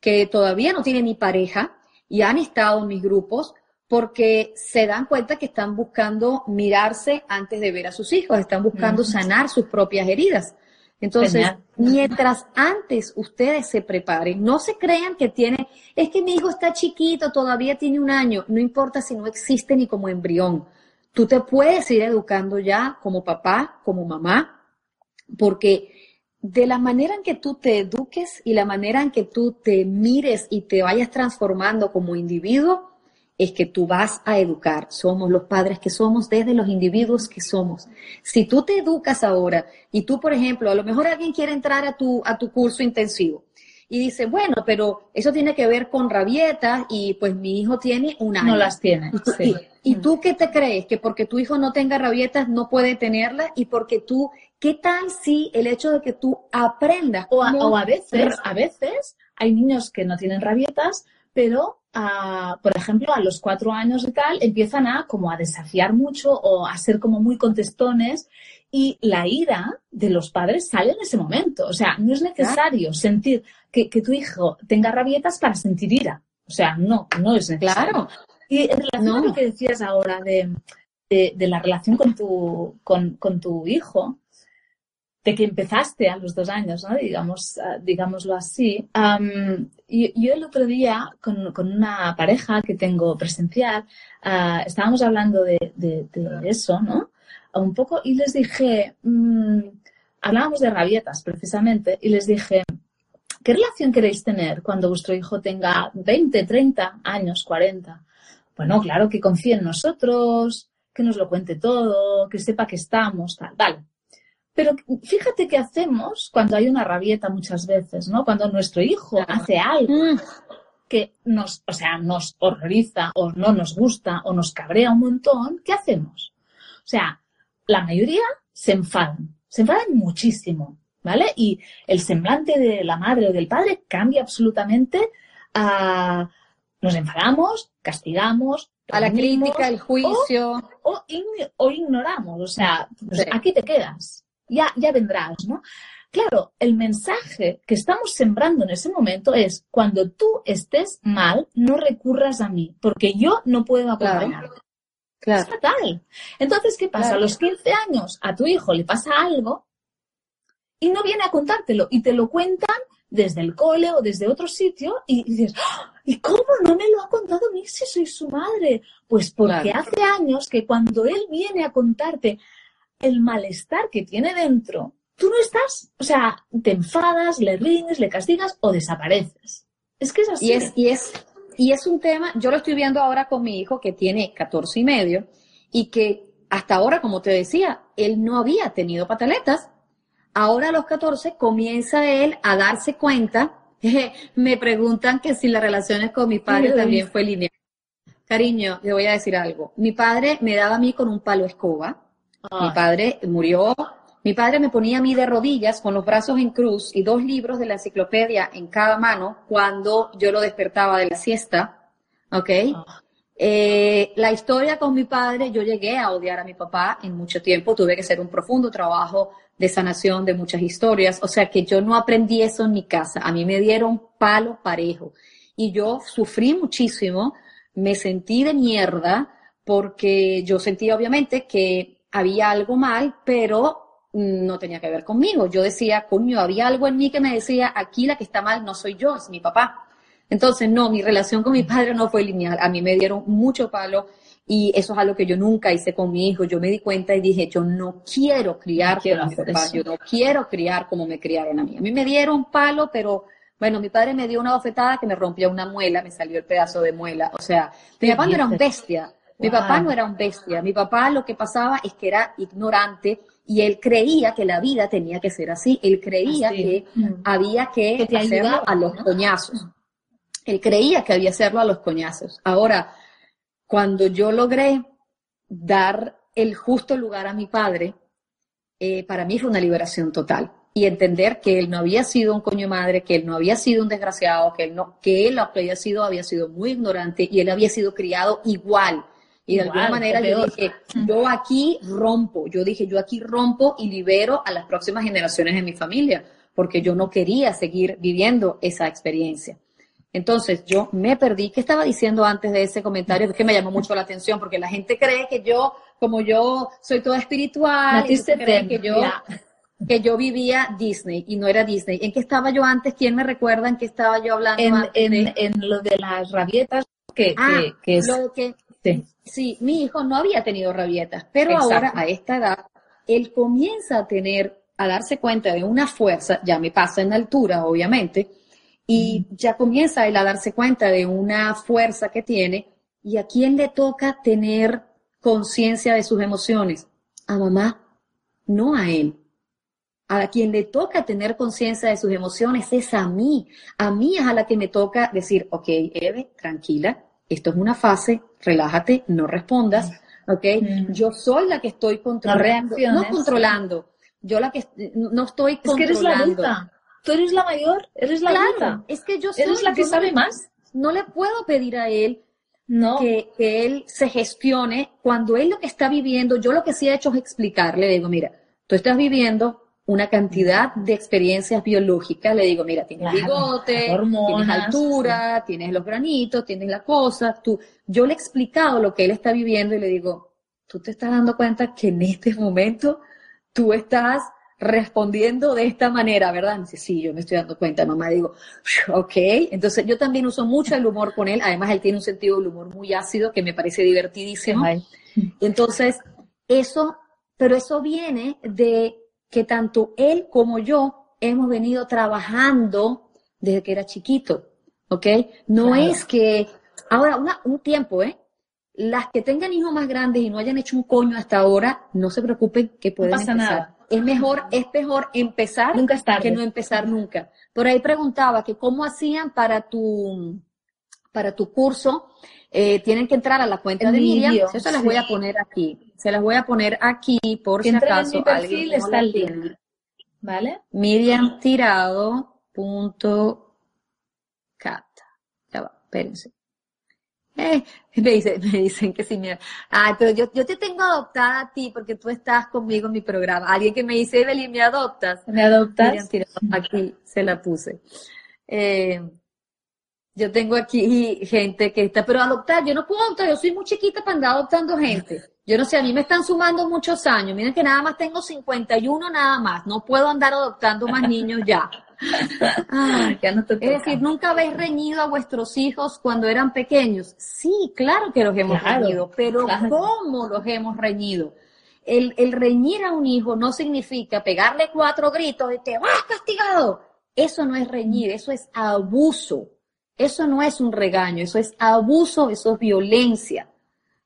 S2: que todavía no tiene ni pareja y han estado en mis grupos porque se dan cuenta que están buscando mirarse antes de ver a sus hijos, están buscando sanar sus propias heridas. Entonces, mientras antes ustedes se preparen, no se crean que tiene, es que mi hijo está chiquito, todavía tiene un año, no importa si no existe ni como embrión. Tú te puedes ir educando ya como papá, como mamá, porque de la manera en que tú te eduques y la manera en que tú te mires y te vayas transformando como individuo, es que tú vas a educar. Somos los padres que somos desde los individuos que somos. Si tú te educas ahora y tú, por ejemplo, a lo mejor alguien quiere entrar a tu, a tu curso intensivo y dice, bueno, pero eso tiene que ver con rabietas y pues mi hijo tiene un año.
S1: No las tiene.
S2: ¿Y tú qué te crees? ¿Que porque tu hijo no tenga rabietas no puede tenerlas? ¿Y porque tú, qué tal si el hecho de que tú aprendas?
S1: O a, veces, a veces hay niños que no tienen rabietas, pero ah, por ejemplo, a los cuatro años y tal, empiezan a como a desafiar mucho o a ser como muy contestones y la ira de los padres sale en ese momento. O sea, no es necesario sentir que, que, tu hijo tenga rabietas para sentir ira. O sea, no, no es necesario.
S2: Claro.
S1: Y en relación a lo que decías ahora de, la relación con tu, con, tu hijo, de que empezaste a los dos años, ¿no? Digamos, ah, digámoslo así. Yo, el otro día, con, una pareja que tengo presencial, ah, estábamos hablando de, eso, ¿no? Un poco, y les dije, mm, hablábamos de rabietas precisamente, y les dije, ¿qué relación queréis tener cuando vuestro hijo tenga 20, 30 años, 40? Bueno, claro, que confíe en nosotros, que nos lo cuente todo, que sepa que estamos, tal, vale. Pero fíjate qué hacemos cuando hay una rabieta muchas veces, ¿no? Cuando nuestro hijo hace algo mm. que nos, o sea, nos horroriza o no nos gusta o nos cabrea un montón, ¿qué hacemos? O sea, la mayoría se enfadan, se enfadan muchísimo, ¿vale? Y el semblante de la madre o del padre cambia absolutamente a, nos enfadamos, castigamos.
S2: A la crítica, el juicio.
S1: O, o, ignoramos, o sea, pues aquí te quedas, ya, ya vendrás, ¿no? Claro, el mensaje que estamos sembrando en ese momento es, cuando tú estés mal, no recurras a mí, porque yo no puedo acompañarte. Claro. Es fatal. Entonces, ¿qué pasa? A los 15 años a tu hijo le pasa algo y no viene a contártelo y te lo cuentan desde el cole o desde otro sitio y dices, ¡Ah! ¿y cómo no me lo ha contado a mí si soy su madre? Pues porque hace años que cuando él viene a contarte el malestar que tiene dentro, tú no estás, o sea, te enfadas, le riñes, le castigas o desapareces. Es que es así.
S2: Y es, y es, y es un tema, yo lo estoy viendo ahora con mi hijo que tiene 14 y medio y que hasta ahora, como te decía, él no había tenido pataletas Ahora a los 14 comienza él a darse cuenta Me preguntan que si las relaciones con mi padre también fue lineal. Cariño, le voy a decir algo. Mi padre me daba a mí con un palo escoba. Mi padre murió. Mi padre me ponía a mí de rodillas con los brazos en cruz y dos libros de la enciclopedia en cada mano cuando yo lo despertaba de la siesta. ¿Ok? Ah. Eh, la historia con mi padre, yo llegué a odiar a mi papá en mucho tiempo. Tuve que hacer un profundo trabajo de sanación de muchas historias. O sea que yo no aprendí eso en mi casa. A mí me dieron palo parejo. Y yo sufrí muchísimo, me sentí de mierda porque yo sentía obviamente que había algo mal, pero no tenía que ver conmigo. Yo decía, coño, había algo en mí que me decía, aquí la que está mal no soy yo, es mi papá. Entonces, no, mi relación con mi padre no fue lineal. A mí me dieron mucho palo y eso es algo que yo nunca hice con mi hijo. Yo me di cuenta y dije, yo no quiero criar como mi papá, yo no quiero criar como me criaron a mí. A mí me dieron palo, pero bueno, mi padre me dio una bofetada que me rompió una muela, me salió el pedazo de muela. O sea, mi papá no era un bestia. Mi papá no era un bestia. Mi papá lo que pasaba es que era ignorante y él creía que la vida tenía que ser así. Él creía que había que, hacerlo a los coñazos. Él creía que había hacerlo a los coñazos. Ahora, cuando yo logré dar el justo lugar a mi padre, eh, para mí fue una liberación total. Y entender que él no había sido un coño madre, que él no había sido un desgraciado, que él, no, que él lo que había sido había sido muy ignorante y él había sido criado igual. Y de alguna manera yo dije, yo aquí rompo, yo dije, yo aquí rompo y libero a las próximas generaciones de mi familia, porque yo no quería seguir viviendo esa experiencia. Entonces yo me perdí. ¿Qué estaba diciendo antes de ese comentario? Que me llamó mucho la atención porque la gente cree que yo, como yo soy toda espiritual, cree que yo, que yo vivía Disney y no era Disney. ¿En qué estaba yo antes? ¿Quién me recuerda en qué estaba yo hablando
S1: en, En, en, lo de las rabietas que,
S2: ah,
S1: que,
S2: es... sí. mi hijo no había tenido rabietas, pero ahora a esta edad él comienza a tener, a darse cuenta de una fuerza, ya me pasa en altura, obviamente, y ya comienza él a darse cuenta de una fuerza que tiene y a quién le toca tener conciencia de sus emociones. A mamá, no a él. A quien le toca tener conciencia de sus emociones es a mí. A mí es a la que me toca decir, ok, Eve, tranquila, esto es una fase, relájate, no respondas, ok. Yo soy la que estoy controlando, no, controlando, yo la que no estoy controlando.
S1: Es tú eres la mayor, eres la
S2: claro, Es que yo soy
S1: eres la que sabe más.
S2: No le puedo pedir a él no. que, él se gestione cuando él lo que está viviendo, yo lo que sí he hecho es explicarle, le digo, mira, tú estás viviendo una cantidad de experiencias biológicas, le digo, mira, tienes bigote, tienes altura, tienes los granitos, tienes la cosa, tú, yo le he explicado lo que él está viviendo y le digo, tú te estás dando cuenta que en este momento tú estás respondiendo de esta manera, ¿verdad? dice, sí, yo me estoy dando cuenta, mamá, digo, ok, entonces yo también uso mucho el humor con él, además él tiene un sentido del humor muy ácido que me parece divertidísimo. Entonces, eso, pero eso viene de que tanto él como yo hemos venido trabajando desde que era chiquito, ¿ok? No es que, ahora, un tiempo, ¿eh? Las que tengan hijos más grandes y no hayan hecho un coño hasta ahora, no se preocupen que pueden no pasa Nada es mejor, es mejor empezar que no empezar nunca. Por ahí preguntaba que cómo hacían para tu, para tu curso. Eh, tienen que entrar a la cuenta de Miriam. Eso se las voy a poner aquí. Se las voy a poner aquí por si acaso
S1: en mi perfil está el link. ¿Vale?
S2: Miriam Tirado Ya va, espérense. Eh, me, dicen, me dicen que sí, mira. Ah, pero yo, yo te tengo adoptada a ti porque tú estás conmigo en mi programa. Alguien que me dice, Evelyn, ¿me adoptas?
S1: ¿Me adoptas?
S2: aquí se la puse. Eh, yo tengo aquí gente que está, pero adoptar, yo no puedo adoptar, yo soy muy chiquita para andar adoptando gente. Yo no sé, a mí me están sumando muchos años. Miren que nada más tengo 51 nada más. No puedo andar adoptando más niños ya. es decir, ¿nunca habéis reñido a vuestros hijos cuando eran pequeños? Sí, claro que los hemos reñido, pero ¿cómo los hemos reñido? El, el, reñir a un hijo no significa pegarle cuatro gritos y te vas castigado. Eso no es reñir, eso es abuso. Eso no es un regaño, eso es abuso, eso es violencia.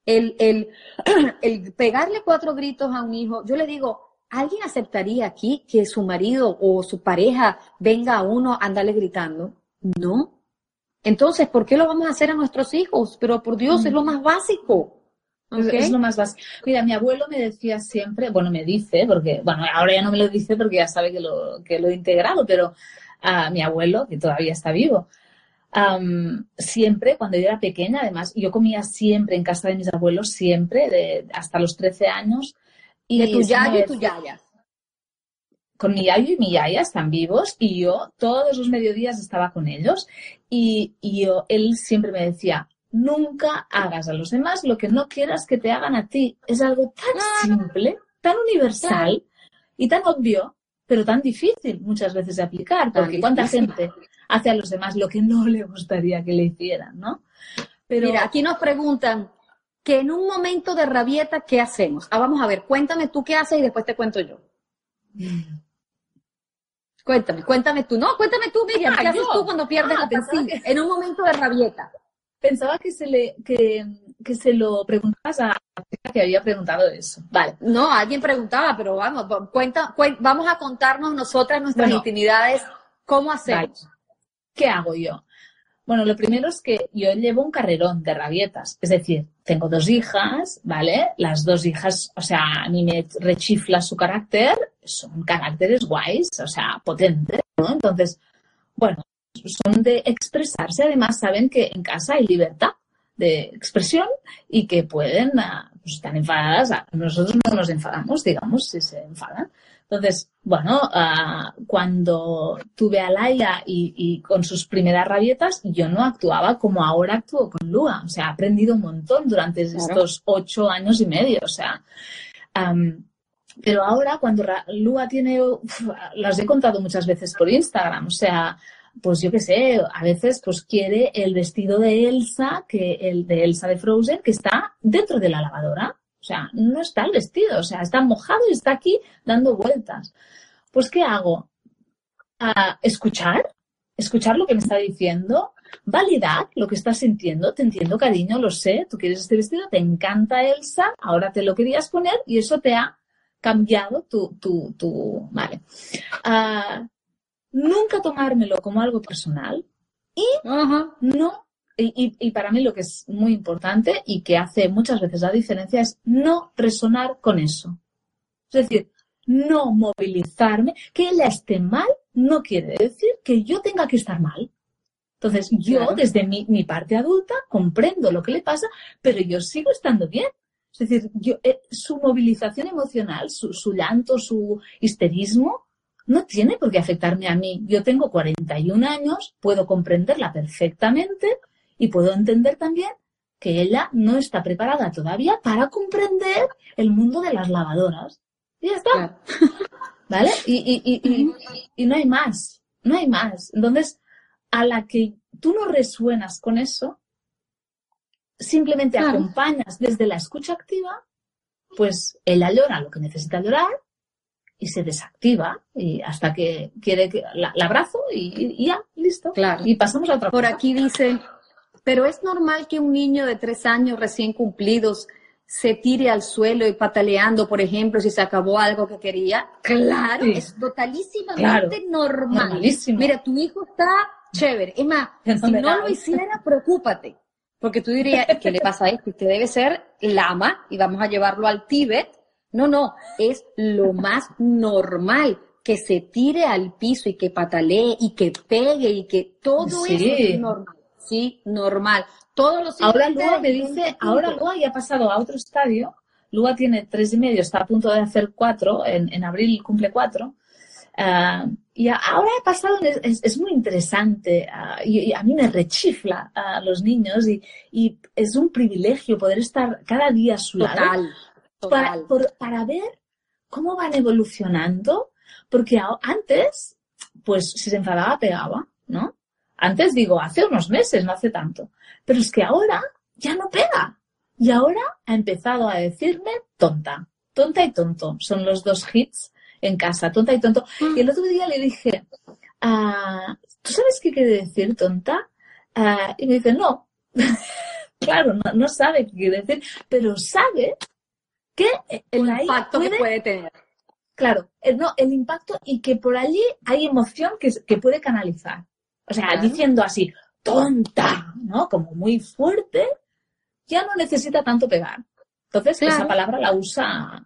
S2: El, el, el pegarle cuatro gritos a un hijo, yo le digo, ¿Alguien aceptaría aquí que su marido o su pareja venga a uno a andarle gritando? No. Entonces, ¿por qué lo vamos a hacer a nuestros hijos? Pero por Dios, es lo más básico.
S1: Es, lo más básico. Mira, mi abuelo me decía siempre, bueno, me dice, porque, bueno, ahora ya no me lo dice porque ya sabe que lo, que lo he integrado, pero a mi abuelo, que todavía está vivo, siempre, cuando yo era pequeña, además, yo comía siempre en casa de mis abuelos, siempre, de, hasta los 13 años.
S2: Y de tu yayo y tu yaya.
S1: Con mi yayo y mi yaya están vivos y yo todos los mediodías estaba con ellos y, y yo, él siempre me decía, nunca hagas a los demás lo que no quieras que te hagan a ti. Es algo tan simple, tan universal y tan obvio, pero tan difícil muchas veces de aplicar, porque cuánta gente hace a los demás lo que no le gustaría que le hicieran, ¿no?
S2: Pero... Mira, aquí nos preguntan que en un momento de rabieta, ¿qué hacemos? Ah, vamos a ver, cuéntame tú qué haces y después te cuento yo. Cuéntame, cuéntame tú. No, cuéntame tú, Miriam, ¿qué ah, haces tú cuando pierdes ah, la paciencia? En un momento de rabieta
S1: pensaba que se le que, se lo preguntabas a la que había preguntado eso.
S2: Vale. No, alguien preguntaba, pero vamos, cuenta, vamos a contarnos nosotras nuestras intimidades. ¿Cómo hacemos?
S1: ¿Qué hago yo? Bueno, lo primero es que yo llevo un carrerón de rabietas. Es decir, tengo dos hijas, ¿vale? Las dos hijas, o sea, a mí me rechifla su carácter, son caracteres guays, o sea, potentes, ¿no? Entonces, bueno, son de expresarse. Además, saben que en casa hay libertad de expresión y que pueden ah, pues, estar enfadadas. Nosotros no nos enfadamos, digamos, si se enfadan. Entonces, bueno, ah, cuando tuve a Laia y, con sus primeras rabietas, yo no actuaba como ahora actúo con Lua. O sea, he aprendido un montón durante estos ocho años y medio. O sea, pero ahora cuando Lua tiene, las he contado muchas veces por Instagram, o sea, pues yo qué sé, a veces pues quiere el vestido de Elsa, que el de Elsa de Frozen, que está dentro de la lavadora. O sea, no está el vestido, o sea, está mojado y está aquí dando vueltas. Pues, ¿qué hago? Ah, escuchar, escuchar lo que me está diciendo, validar lo que estás sintiendo. Te entiendo, cariño, lo sé, tú quieres este vestido, te encanta Elsa, ahora te lo querías poner y eso te ha cambiado tu, tu, tu, vale. Uh, nunca tomármelo como algo personal y no, y, para mí lo que es muy importante y que hace muchas veces la diferencia es no resonar con eso. Es decir, no movilizarme, que ella esté mal no quiere decir que yo tenga que estar mal. Entonces, yo desde mi, parte adulta comprendo lo que le pasa, pero yo sigo estando bien. Es decir, yo, eh, su movilización emocional, su, su llanto, su histerismo, no tiene por qué afectarme a mí. Yo tengo 41 años, puedo comprenderla perfectamente y puedo entender también que ella no está preparada todavía para comprender el mundo de las lavadoras. Y ya está. ¿Vale? Y, no hay más, no hay más. Entonces, a la que tú no resuenas con eso, simplemente acompañas desde la escucha activa, pues ella llora lo que necesita llorar y se desactiva y hasta que quiere que la, abrazo y, ya, listo.
S2: Claro.
S1: Y pasamos a otra
S2: Por aquí dice, pero es normal que un niño de tres años recién cumplidos se tire al suelo y pataleando, por ejemplo, si se acabó algo que quería. Claro, es totalísimamente normal. Mira, tu hijo está chévere. Es más, si no lo hiciera, preocúpate. Porque tú dirías, ¿qué le pasa a esto? Usted debe ser lama y vamos a llevarlo al Tíbet no, no, es lo más normal que se tire al piso y que patalee y que pegue y que todo eso es normal. Sí, normal. Todos los
S1: ahora Lua me dice, ahora Lua ya ha pasado a otro estadio. Lua tiene tres y medio, está a punto de hacer cuatro, en, abril cumple cuatro. Ah, y ahora he pasado, es, muy interesante ah, y, a mí me rechifla a los niños y, y, es un privilegio poder estar cada día a su lado para, ver cómo van evolucionando, porque antes, pues si se enfadaba, pegaba, ¿no? Antes digo, hace unos meses, no hace tanto. Pero es que ahora ya no pega. Y ahora ha empezado a decirme tonta. Tonta y tonto. Son los dos hits en casa, tonta y tonto. Y el otro día le dije, ah, ¿tú sabes qué quiere decir tonta? Ah, y me dice, no. claro, no, no, sabe qué quiere decir, pero sabe que
S2: el impacto que puede tener.
S1: Claro, el, no, el impacto y que por allí hay emoción que, que puede canalizar. O sea, diciendo así, tonta, ¿no? Como muy fuerte, ya no necesita tanto pegar. Entonces, esa palabra la usa.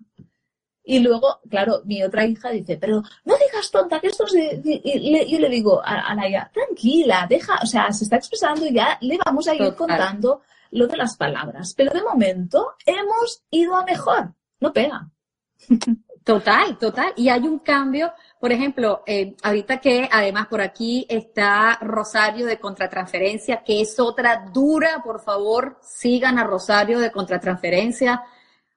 S1: Y luego, claro, mi otra hija dice, pero no digas tonta, que esto es Y yo le digo a, la hija, tranquila, deja, o sea, se está expresando y ya le vamos a ir contando lo de las palabras. Pero de momento hemos ido a mejor, no pega.
S2: Total, total. Y hay un cambio, por ejemplo, eh, ahorita que además por aquí está Rosario de Contratransferencia, que es otra dura, por favor, sigan a Rosario de Contratransferencia.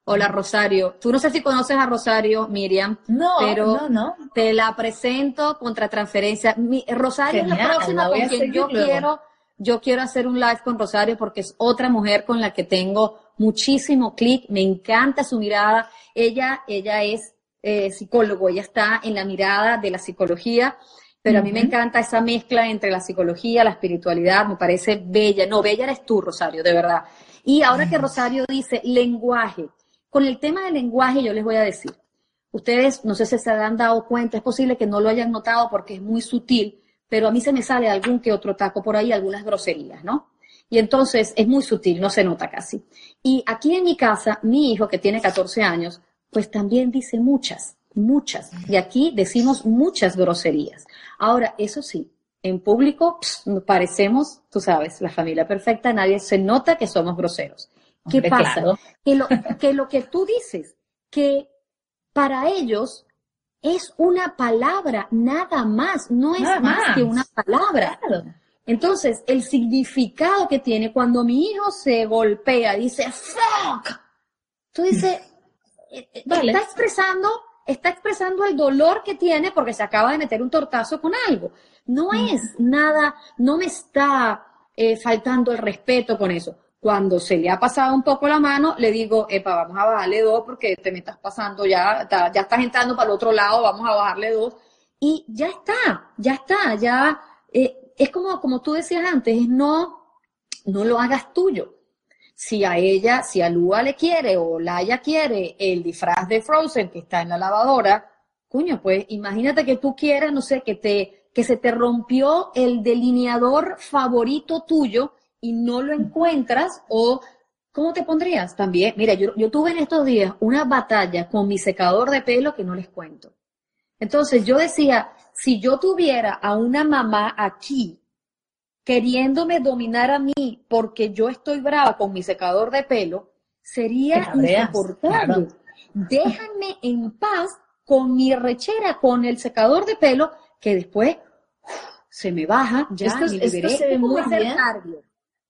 S2: Hola Rosario, tú no sé si conoces a Rosario, Miriam,
S1: no,
S2: pero
S1: no, no.
S2: te la presento contra transferencia. Rosario es la próxima con quien yo quiero, yo quiero hacer un live con Rosario porque es otra mujer con la que tengo muchísimo clic, me encanta su mirada. Ella, ella es eh, psicólogo, ella está en la mirada de la psicología, pero a mí me encanta esa mezcla entre la psicología, la espiritualidad, me parece bella. No, bella eres tú, Rosario, de verdad. Y ahora que Rosario dice lenguaje, con el tema del lenguaje yo les voy a decir, ustedes no sé si se han dado cuenta, es posible que no lo hayan notado porque es muy sutil, pero a mí se me sale algún que otro taco por ahí, algunas groserías, ¿no? Y entonces es muy sutil, no se nota casi. Y aquí en mi casa, mi hijo que tiene 14 años, pues también dice muchas, muchas. Y aquí decimos muchas groserías. Ahora, eso sí, en público parecemos, tú sabes, la familia perfecta, nadie se nota que somos groseros. ¿Qué pasa? Que, lo, que lo que tú dices, que para ellos es una palabra, nada más, no es más. que una palabra. Entonces, el significado que tiene cuando mi hijo se golpea, dice, fuck, tú dices, eh, eh, está expresando, está expresando el dolor que tiene porque se acaba de meter un tortazo con algo. No es nada, no me está eh, faltando el respeto con eso. Cuando se le ha pasado un poco la mano, le digo, epa, vamos a bajarle dos porque te me estás pasando ya, ya estás entrando para el otro lado, vamos a bajarle dos. Y ya está, ya está, ya, es como, como tú decías antes, no, no lo hagas tuyo si a ella, si a Lua le quiere o Laia quiere el disfraz de Frozen que está en la lavadora, coño, pues imagínate que tú quieras, no sé, que te, que se te rompió el delineador favorito tuyo y no lo encuentras o ¿cómo te pondrías? También, mira, yo, yo tuve en estos días una batalla con mi secador de pelo que no les cuento. Entonces yo decía, si yo tuviera a una mamá aquí queriéndome dominar a mí porque yo estoy brava con mi secador de pelo, sería insoportable. Déjame en paz con mi rechera, con el secador de pelo, que después se me baja, ya
S1: esto, esto se ve muy bien.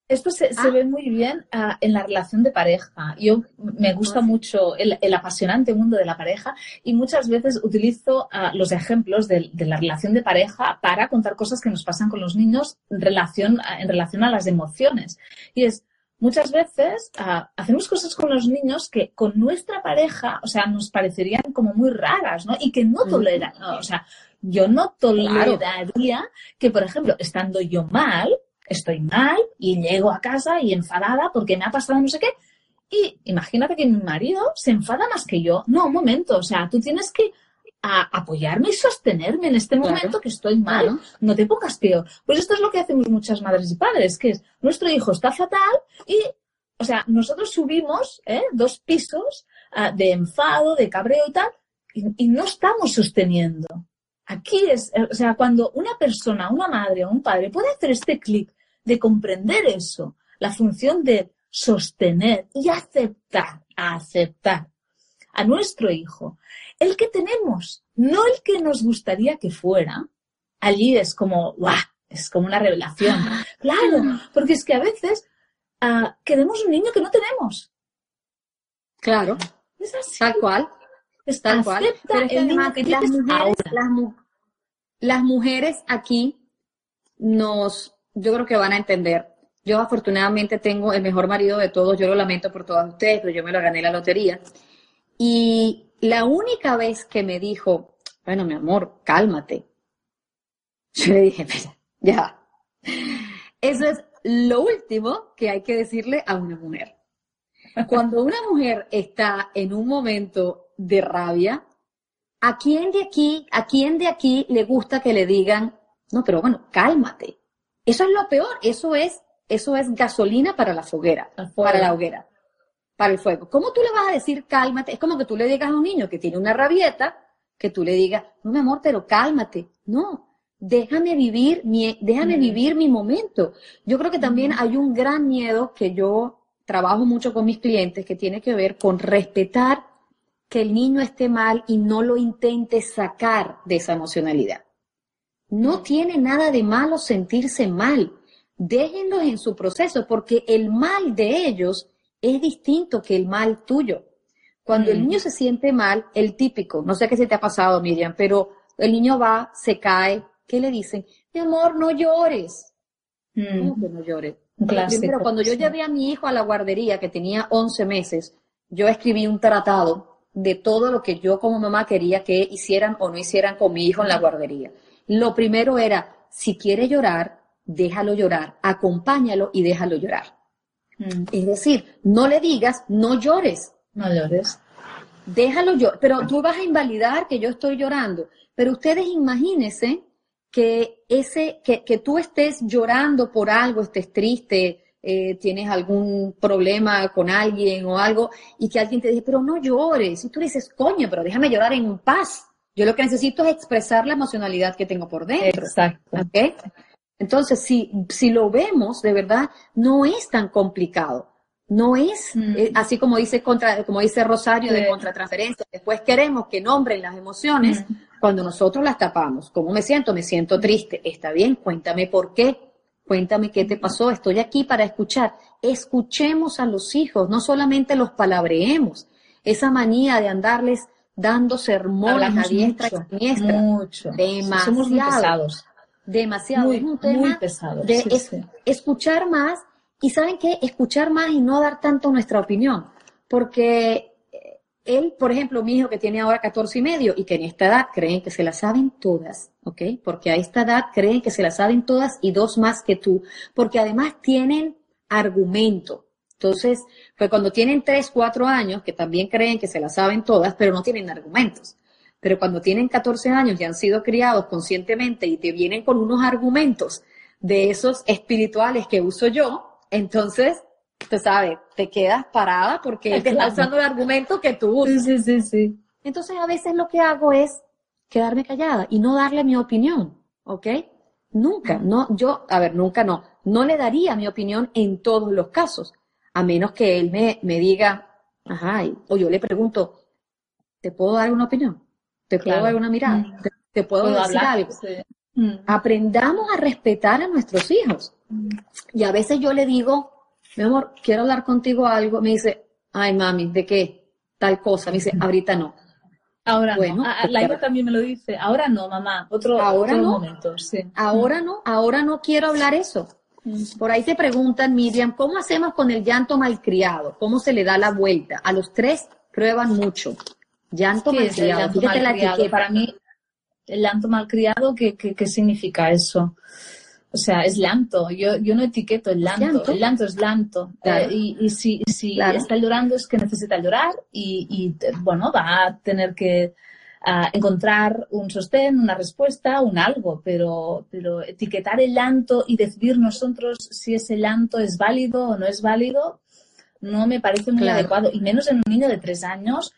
S1: Esto se, ah. ve muy bien ah, en la relación de pareja. Yo me gusta mucho el, apasionante mundo de la pareja y muchas veces utilizo ah, los ejemplos de, la relación de pareja para contar cosas que nos pasan con los niños en relación, en relación a las emociones. Y es, muchas veces hacemos cosas con los niños que con nuestra pareja, o sea, nos parecerían como muy raras, ¿no? Y que no toleran, o sea, yo no toleraría que, por ejemplo, estando yo mal, estoy mal y llego a casa y enfadada porque me ha pasado no sé qué. Y imagínate que mi marido se enfada más que yo. No, un momento, o sea, tú tienes que apoyarme y sostenerme en este momento que estoy mal. No te pongas peor. Pues esto es lo que hacemos muchas madres y padres, que es nuestro hijo está fatal y, o sea, nosotros subimos ¿eh? dos pisos ah, de enfado, de cabreo y tal, y, y no estamos sosteniendo. Aquí es, o sea, cuando una persona, una madre o un padre puede hacer este clic de comprender eso, la función de sostener y aceptar, aceptar a nuestro hijo, el que tenemos, no el que nos gustaría que fuera, allí es como, ¡guau! Es como una revelación. Claro, porque es que a veces uh, queremos un niño que no tenemos.
S2: Claro. Es así. Tal cual. Es tal cual. Pero es que además, las mujeres, las mujeres aquí nos yo creo que van a entender. Yo afortunadamente tengo el mejor marido de todos, yo lo lamento por todos ustedes, pero yo me lo gané la lotería. Y la única vez que me dijo, bueno, mi amor, cálmate. Yo le dije, ya. Eso es lo último que hay que decirle a una mujer. Cuando una mujer está en un momento de rabia, ¿a quién de aquí, a quién de aquí le gusta que le digan, no, pero bueno, cálmate? Eso es lo peor, eso es, eso es gasolina para la foguera, para la hoguera, para el fuego. ¿Cómo tú le vas a decir cálmate? Es como que tú le digas a un niño que tiene una rabieta, que tú le digas, no mi amor, pero cálmate. No, déjame vivir mi, déjame vivir mi momento. Yo creo que también hay un gran miedo que yo trabajo mucho con mis clientes que tiene que ver con respetar que el niño esté mal y no lo intente sacar de esa emocionalidad. No tiene nada de malo sentirse mal. Déjenlos en su proceso porque el mal de ellos es distinto que el mal tuyo. Cuando el niño se siente mal, el típico, no sé qué se te ha pasado, Miriam, pero el niño va, se cae, ¿qué le dicen? Mi amor, no llores. ¿Cómo que no llores? Pero cuando yo llevé a mi hijo a la guardería, que tenía 11 meses, yo escribí un tratado de todo lo que yo como mamá quería que hicieran o no hicieran con mi hijo en la guardería. Lo primero era, si quiere llorar, déjalo llorar, acompáñalo y déjalo llorar. Mm. Es decir, no le digas, no llores.
S1: No llores.
S2: Déjalo llorar, pero tú vas a invalidar que yo estoy llorando. Pero ustedes imagínense que ese, que, que tú estés llorando por algo, estés triste, eh, tienes algún problema con alguien o algo, y que alguien te dice, pero no llores. Y tú dices, coño, pero déjame llorar en paz. Yo lo que necesito es expresar la emocionalidad que tengo por dentro.
S1: Exacto.
S2: Entonces, si, si lo vemos, de verdad, no es tan complicado. No es mm. eh, así como dice, contra, como dice Rosario de contratransferencia. Después queremos que nombren las emociones mm. cuando nosotros las tapamos. ¿Cómo me siento? Me siento triste. Está bien, cuéntame por qué. Cuéntame qué te pasó. Estoy aquí para escuchar. Escuchemos a los hijos, no solamente los palabreemos. Esa manía de andarles dando sermones a diestra y siniestra.
S1: Mucho.
S2: Demasiado.
S1: Somos muy pesados.
S2: Demasiado.
S1: Muy,
S2: es un tema
S1: muy pesado.
S2: de escuchar más y saben qué, escuchar más y no dar tanto nuestra opinión. Porque eh, él, por ejemplo, mi hijo que tiene ahora 14 y medio y que en esta edad creen que se la saben todas, ¿ok? Porque a esta edad creen que se la saben todas y dos más que tú, porque además tienen argumento. Entonces, pues cuando tienen tres, cuatro años, que también creen que se las saben todas, pero no tienen argumentos. Pero cuando tienen 14 años y han sido criados conscientemente y te vienen con unos argumentos de esos espirituales que uso yo, entonces, tú sabes, te quedas parada porque estás usando el argumento que tú
S1: usas. Sí, sí, sí.
S2: Entonces, a veces lo que hago es quedarme callada y no darle mi opinión, ¿ok? Nunca, no, yo, a ver, nunca no, no le daría mi opinión en todos los casos a menos que él me, me diga, ajá, o yo le pregunto, ¿te puedo dar una opinión? ¿Te puedo dar una mirada? Mm. ¿Te, puedo, decir algo? Mm. Aprendamos a respetar a nuestros hijos. Mm. Y a veces yo le digo, mi amor, quiero hablar contigo algo. Me dice, ay, mami, ¿de qué? Tal cosa. Me dice, ahorita no.
S1: Ahora bueno, no. la hija también me lo dice. Ahora no, mamá. Otro,
S2: ahora no.
S1: momento. Sí.
S2: Ahora no. Ahora no quiero hablar eso. Por ahí te preguntan, Miriam, ¿cómo hacemos con el llanto malcriado? ¿Cómo se le da la vuelta? A los tres prueban mucho. Llanto malcriado.
S1: Para mí, el llanto malcriado, ¿qué, qué, significa eso? O sea, es llanto. Yo, yo no etiqueto el llanto. El llanto es llanto. Eh, y, si, si está llorando es que necesita llorar y, y, bueno, va a tener que a encontrar un sostén, una respuesta, un algo, pero, pero etiquetar el llanto y decidir nosotros si ese llanto es válido o no es válido, no me parece muy adecuado, y menos en un niño de tres años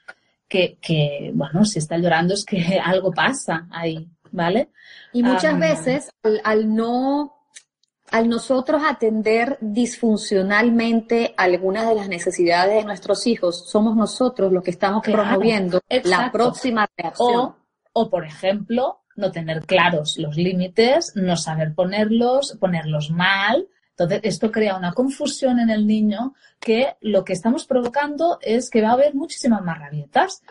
S1: que, que, bueno, si está llorando es que algo pasa ahí, ¿vale?
S2: Y muchas veces al no al nosotros atender disfuncionalmente algunas de las necesidades de nuestros hijos, somos nosotros los que estamos promoviendo la próxima reacción.
S1: O, por ejemplo, no tener claros los límites, no saber ponerlos, ponerlos mal. Entonces, esto crea una confusión en el niño que lo que estamos provocando es que va a haber muchísimas más rabietas.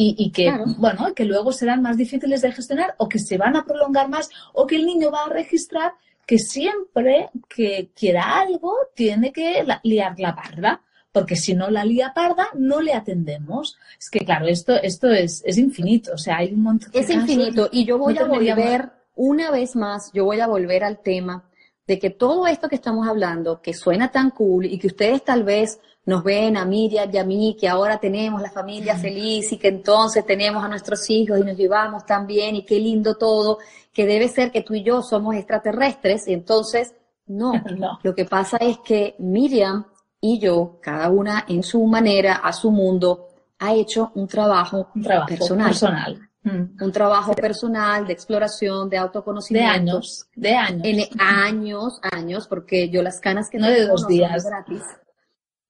S1: Y, que, bueno, que luego serán más difíciles de gestionar o que se van a prolongar más o que el niño va a registrar que siempre que quiera algo tiene que liar la parda, porque si no la lía parda no le atendemos. Es que claro, esto, esto es, es infinito, o sea, hay un montón
S2: de Es infinito y yo voy a volver, una vez más, yo voy a volver al tema de que todo esto que estamos hablando, que suena tan cool y que ustedes tal vez nos ven a Miriam y a mí, que ahora tenemos la familia feliz y que entonces tenemos a nuestros hijos y nos llevamos tan bien y qué lindo todo, que debe ser que tú y yo somos extraterrestres y entonces No, no, lo que pasa es que Miriam y yo, cada una en su manera, a su mundo, ha hecho un trabajo, personal. Mm. Un trabajo personal de exploración, de autoconocimiento.
S1: De años, de años.
S2: En años, años, porque yo las canas que
S1: no de dos días.
S2: gratis.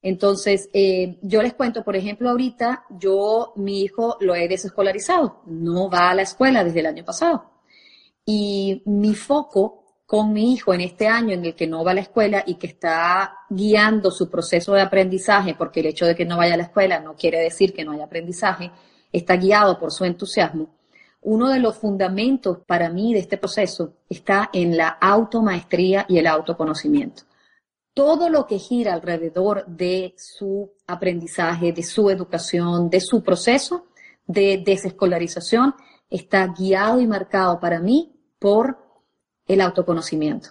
S2: Entonces, eh, yo les cuento, por ejemplo, ahorita yo, mi hijo lo he desescolarizado, no va a la escuela desde el año pasado. Y mi foco con mi hijo en este año en el que no va a la escuela y que está guiando su proceso de aprendizaje, porque el hecho de que no vaya a la escuela no quiere decir que no haya aprendizaje, está guiado por su entusiasmo. Uno de los fundamentos para mí de este proceso está en la automaestría y el autoconocimiento. Todo lo que gira alrededor de su aprendizaje, de su educación, de su proceso de desescolarización, está guiado y marcado para mí por el autoconocimiento.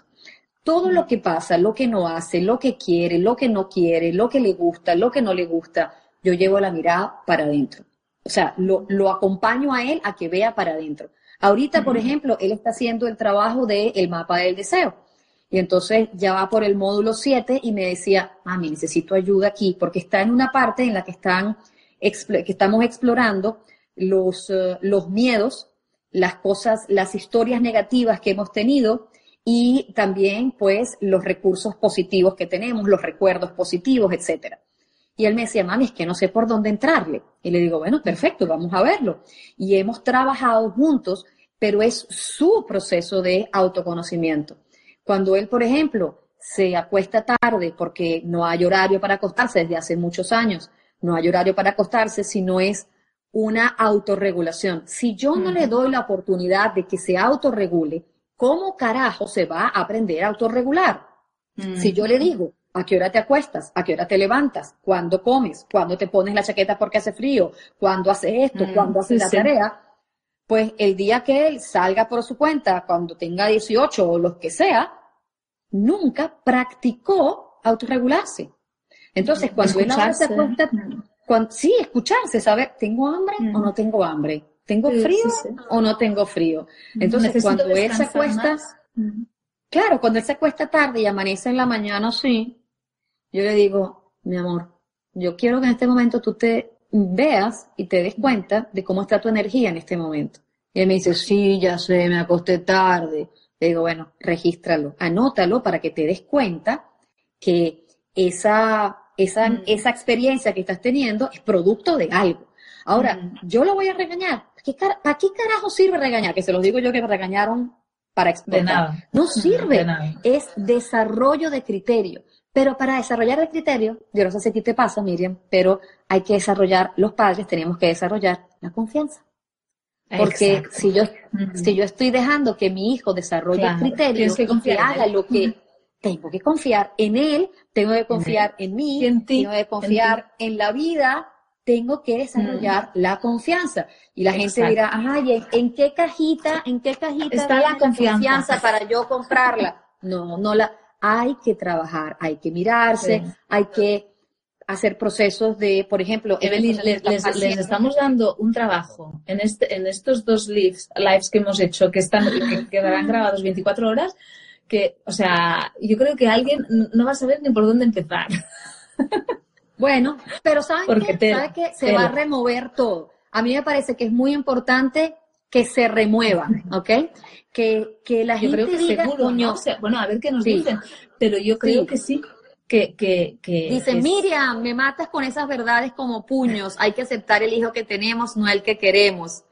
S2: Todo lo que pasa, lo que no hace, lo que quiere, lo que no quiere, lo que le gusta, lo que no le gusta, yo llevo la mirada para adentro. O sea, lo, acompaño a él a que vea para adentro. Ahorita, por ejemplo, él está haciendo el trabajo del mapa del deseo. Y entonces ya va por el módulo 7 y me decía, mami, necesito ayuda aquí, porque está en una parte en la que, están, que estamos explorando los, eh, los miedos las cosas, las historias negativas que hemos tenido y también pues los recursos positivos que tenemos, los recuerdos positivos, etcétera. Y él me decía, mami, es que no sé por dónde entrarle. Y le digo, bueno, perfecto, vamos a verlo. Y hemos trabajado juntos, pero es su proceso de autoconocimiento. Cuando él, por ejemplo, se acuesta tarde porque no hay horario para acostarse desde hace muchos años, no hay horario para acostarse si no es una autorregulación. Si yo no le doy la oportunidad de que se autorregule, ¿cómo carajo se va a aprender a autorregular? Si yo le digo, ¿a qué hora te acuestas? ¿A qué hora te levantas? ¿Cuándo comes? ¿Cuándo te pones la chaqueta porque hace frío? ¿Cuándo hace esto? ¿Cuándo hace la tarea? Pues el día que él salga por su cuenta, cuando tenga 18 o lo que sea, nunca practicó autorregularse. Entonces, cuando él ahora se acuesta, sí, escucharse, saber, ¿tengo hambre o no tengo hambre? ¿Tengo frío o no tengo frío? Entonces, cuando él se acuesta, claro, cuando él se acuesta tarde y amanece en la mañana, sí, yo le digo, mi amor, yo quiero que en este momento tú te veas y te des cuenta de cómo está tu energía en este momento. Y él me dice, sí, ya sé, me acosté tarde. Le digo, bueno, regístralo, anótalo para que te des cuenta que esa esa, mm. esa experiencia que estás teniendo es producto de algo. Ahora, mm. yo lo voy a regañar. ¿Para qué, carajo sirve regañar? Que se los digo yo que me regañaron para exportar.
S1: nada.
S2: No sirve. Es desarrollo de criterio. Pero para desarrollar el criterio, yo no sé si a ti te pasa, Miriam, pero hay que desarrollar, los padres tenemos que desarrollar la confianza. Porque si yo, si yo estoy dejando que mi hijo desarrolle el criterio, que, haga lo que tengo que confiar en él, tengo que confiar en mí, tengo que confiar en, la vida, tengo que desarrollar la confianza. Y la gente dirá, ay, ¿en, qué cajita, en qué cajita
S1: está la confianza.
S2: para yo comprarla? No, no la, hay que trabajar, hay que mirarse, hay que hacer procesos de, por ejemplo,
S1: Evelyn, les, estamos dando un trabajo en, este, en estos dos lives, lives que hemos hecho, que están, que quedarán grabados 24 horas, que, o sea, yo creo que alguien no va a saber ni por dónde empezar.
S2: Bueno, pero ¿saben qué? ¿Sabe que se va a remover todo? A mí me parece que es muy importante que se remueva, ¿ok? Que, que la gente creo que diga, seguro,
S1: bueno, a ver qué nos dicen, pero yo creo que sí. Que, que, que
S2: Dice, Miriam, me matas con esas verdades como puños. Hay que aceptar el hijo que tenemos, no el que queremos.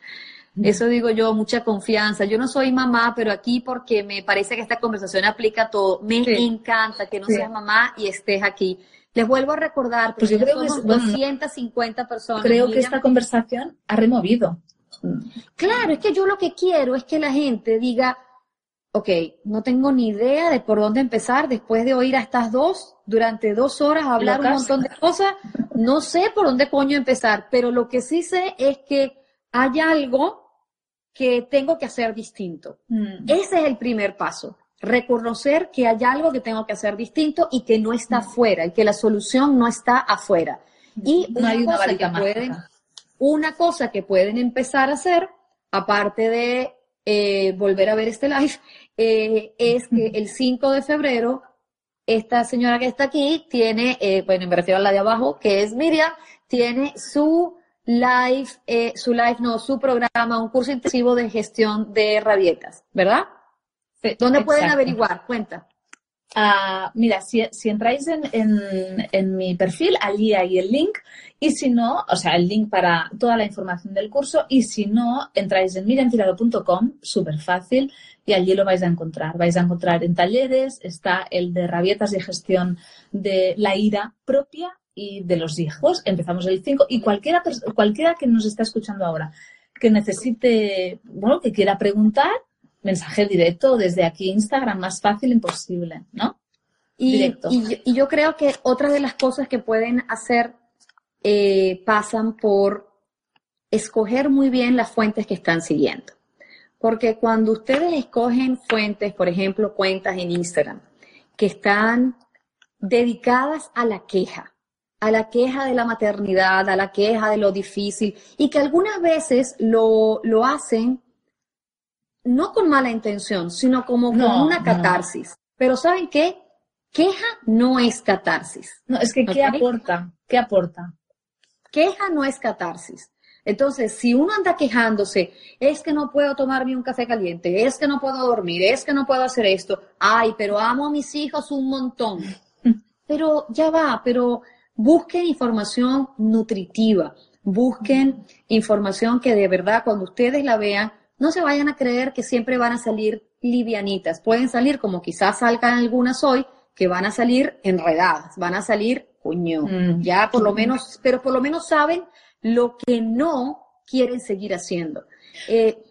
S2: Eso digo yo, mucha confianza. Yo no soy mamá, pero aquí porque me parece que esta conversación aplica a todo. Me encanta que no seas mamá y estés aquí. Les vuelvo a recordar,
S1: pues yo creo que
S2: 250 personas.
S1: Creo que esta conversación ha removido.
S2: Claro, es que yo lo que quiero es que la gente diga, ok, no tengo ni idea de por dónde empezar después de oír a estas dos durante dos horas hablar un montón de cosas. No sé por dónde coño empezar, pero lo que sí sé es que hay algo que tengo que hacer distinto. Mm. Ese es el primer paso. Reconocer que hay algo que tengo que hacer distinto y que no está mm. afuera y que la solución no está afuera. Y una, cosa que pueden, una cosa que pueden empezar a hacer, aparte de eh, volver a ver este live, eh, es que el 5 de febrero, esta señora que está aquí tiene, eh, bueno, me refiero a la de abajo, que es Miriam, tiene su live, su live, no, su programa, un curso intensivo de gestión de rabietas, ¿verdad? ¿Dónde pueden averiguar? Cuenta.
S1: Uh, mira, si, si entráis en, en, en, mi perfil, allí hay el link. Y si no, o sea, el link para toda la información del curso. Y si no, entráis en miriamtirado.com, súper fácil, y allí lo vais a encontrar. Vais a encontrar en talleres, está el de rabietas y gestión de la ira propia y de los hijos. Empezamos el 5. Y cualquiera, cualquiera que nos está escuchando ahora, que necesite, bueno, que quiera preguntar, mensaje directo desde aquí Instagram, más fácil imposible, ¿no?
S2: Y, y, yo creo que otra de las cosas que pueden hacer eh, pasan por escoger muy bien las fuentes que están siguiendo. Porque cuando ustedes escogen fuentes, por ejemplo, cuentas en Instagram, que están dedicadas a la queja, a la queja de la maternidad, a la queja de lo difícil, y que algunas veces lo, lo hacen no con mala intención, sino como una catarsis. Pero ¿saben qué? Queja no es catarsis.
S1: No, es que ¿qué aporta? ¿Qué aporta?
S2: Queja no es catarsis. Entonces, si uno anda quejándose, es que no puedo tomarme un café caliente, es que no puedo dormir, es que no puedo hacer esto, ay, pero amo a mis hijos un montón. Pero ya va, pero busquen información nutritiva, busquen información que de verdad cuando ustedes la vean no se vayan a creer que siempre van a salir livianitas. Pueden salir como quizás salgan algunas hoy, que van a salir enredadas, van a salir, coño, mm. ya por lo menos, pero por lo menos saben lo que no quieren seguir haciendo. Eh,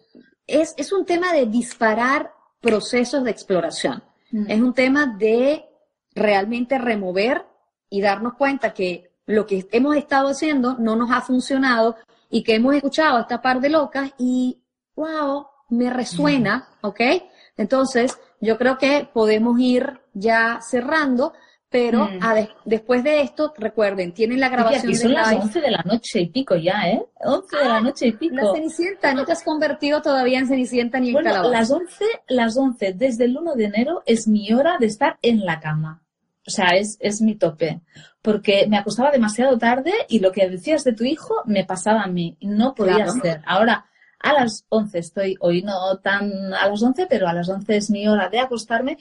S2: es, es, un tema de disparar procesos de exploración. Mm. Es un tema de realmente remover y darnos cuenta que lo que hemos estado haciendo no nos ha funcionado y que hemos escuchado a esta par de locas y wow, me resuena, ¿ok? Entonces, yo creo que podemos ir ya cerrando, pero mm. después de esto, recuerden, tienen la grabación
S1: de son las 11 de la noche y pico ya, ¿eh? 11 de la ah, noche y pico.
S2: La Cenicienta, no te has convertido todavía en Cenicienta ni en bueno,
S1: las 11, las 11 desde el 1 de enero es mi hora de estar en la cama. O sea, es, es mi tope. Porque me acostaba demasiado tarde y lo que decías de tu hijo me pasaba a mí. No podía ser. Ahora, a las 11 estoy, hoy no tan a las 11, pero a las 11 es mi hora de acostarme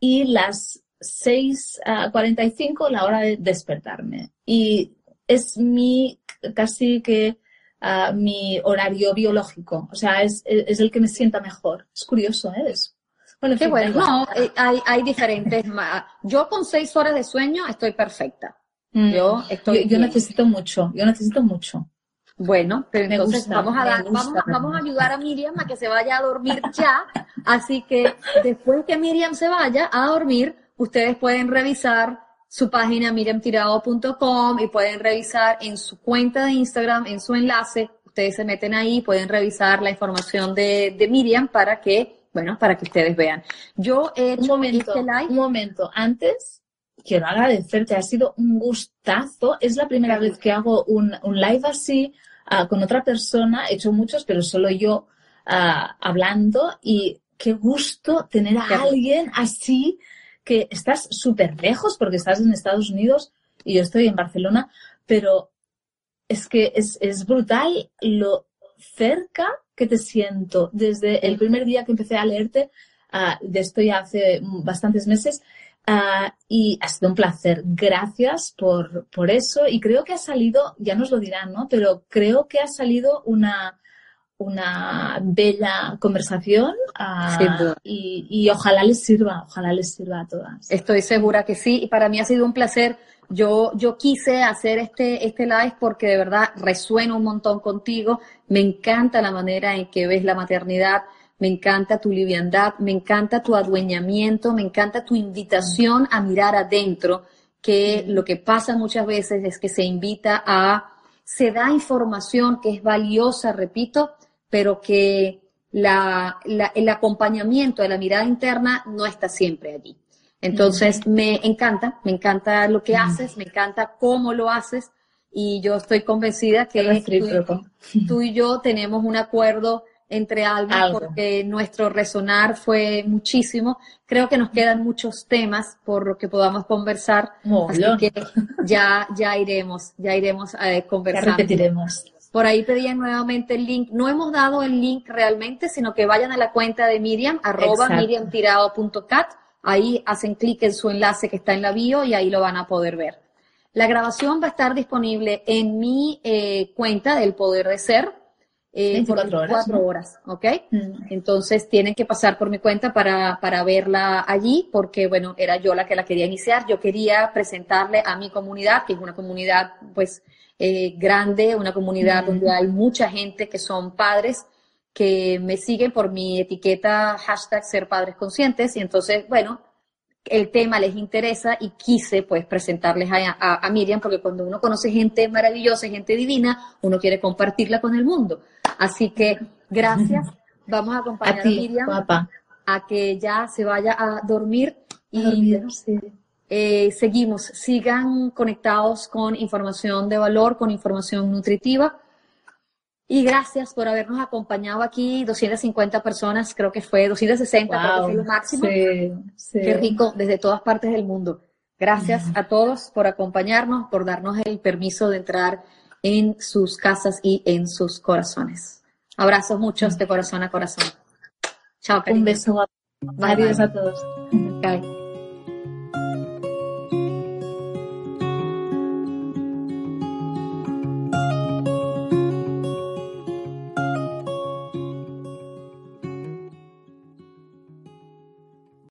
S1: y las 6.45 la hora de despertarme. Y es mi, casi que uh, mi horario biológico, o sea, es, es, el que me sienta mejor. Es curioso, ¿eh?
S2: Bueno, Qué bueno. No, hay, hay diferentes. yo con seis horas de sueño estoy perfecta.
S1: Mm. Yo, estoy yo necesito mucho, yo necesito mucho.
S2: Bueno, pero entonces vamos a dar, vamos, vamos a ayudar a Miriam a que se vaya a dormir ya. Así que después que Miriam se vaya a dormir, ustedes pueden revisar su página miriamtirado.com y pueden revisar en su cuenta de Instagram, en su enlace, ustedes se meten ahí, pueden revisar la información de, de Miriam para que, bueno, para que ustedes vean. Yo he hecho
S1: un momento, este live. Un momento, antes quiero agradecerte, ha sido un gustazo. Es la primera vez que hago un, un live así uh, con otra persona. He hecho muchos, pero solo yo uh, hablando. Y qué gusto tener a alguien así que estás súper lejos porque estás en Estados Unidos y yo estoy en Barcelona, pero es que es, es brutal lo cerca que te siento desde el primer día que empecé a leerte, uh, de esto ya hace bastantes meses, Uh, y ha sido un placer. Gracias por, por eso. Y creo que ha salido, ya nos lo dirán, ¿no? Pero creo que ha salido una, una bella conversación uh, y, y, ojalá les sirva, ojalá les sirva a todas.
S2: Estoy segura que sí. Y para mí ha sido un placer. Yo, yo quise hacer este, este live porque de verdad resuena un montón contigo. Me encanta la manera en que ves la maternidad me encanta tu liviandad, me encanta tu adueñamiento, me encanta tu invitación a mirar adentro, que lo que pasa muchas veces es que se invita a, se da información que es valiosa, repito, pero que la, el acompañamiento de la mirada interna no está siempre allí. Entonces, me encanta, me encanta lo que haces, me encanta cómo lo haces y yo estoy convencida que tú, tú y yo tenemos un acuerdo entre almas porque nuestro resonar fue muchísimo. Creo que nos quedan muchos temas por lo que podamos conversar, así que ya, ya iremos, ya iremos a conversar.
S1: Ya repetiremos.
S2: Por ahí pedían nuevamente el link. No hemos dado el link realmente, sino que vayan a la cuenta de Miriam, arroba miriamtirado.cat. Ahí hacen clic en su enlace que está en la bio y ahí lo van a poder ver. La grabación va a estar disponible en mi eh, cuenta del Poder de Ser, eh, por 24 horas, ¿ok? Mm. Entonces tienen que pasar por mi cuenta para, para verla allí, porque bueno, era yo la que la quería iniciar. Yo quería presentarle a mi comunidad, que es una comunidad pues eh, grande, una comunidad mm. donde hay mucha gente que son padres que me siguen por mi etiqueta hashtag ser padres conscientes y entonces, bueno, el tema les interesa y quise pues presentarles a, Miriam porque cuando uno conoce gente maravillosa, gente divina, uno quiere compartirla con el mundo. Así que gracias. Vamos a acompañar a, Miriam a que ya se vaya a dormir y eh, seguimos. Sigan conectados con información de valor, con información nutritiva. Y gracias por habernos acompañado aquí, 250 personas, creo que fue 260, creo que fue lo máximo. Qué rico, desde todas partes del mundo. Gracias a todos por acompañarnos, por darnos el permiso de entrar en sus casas y en sus corazones. Abrazos muchos de corazón a corazón. Chao,
S1: Un beso. Adiós a todos.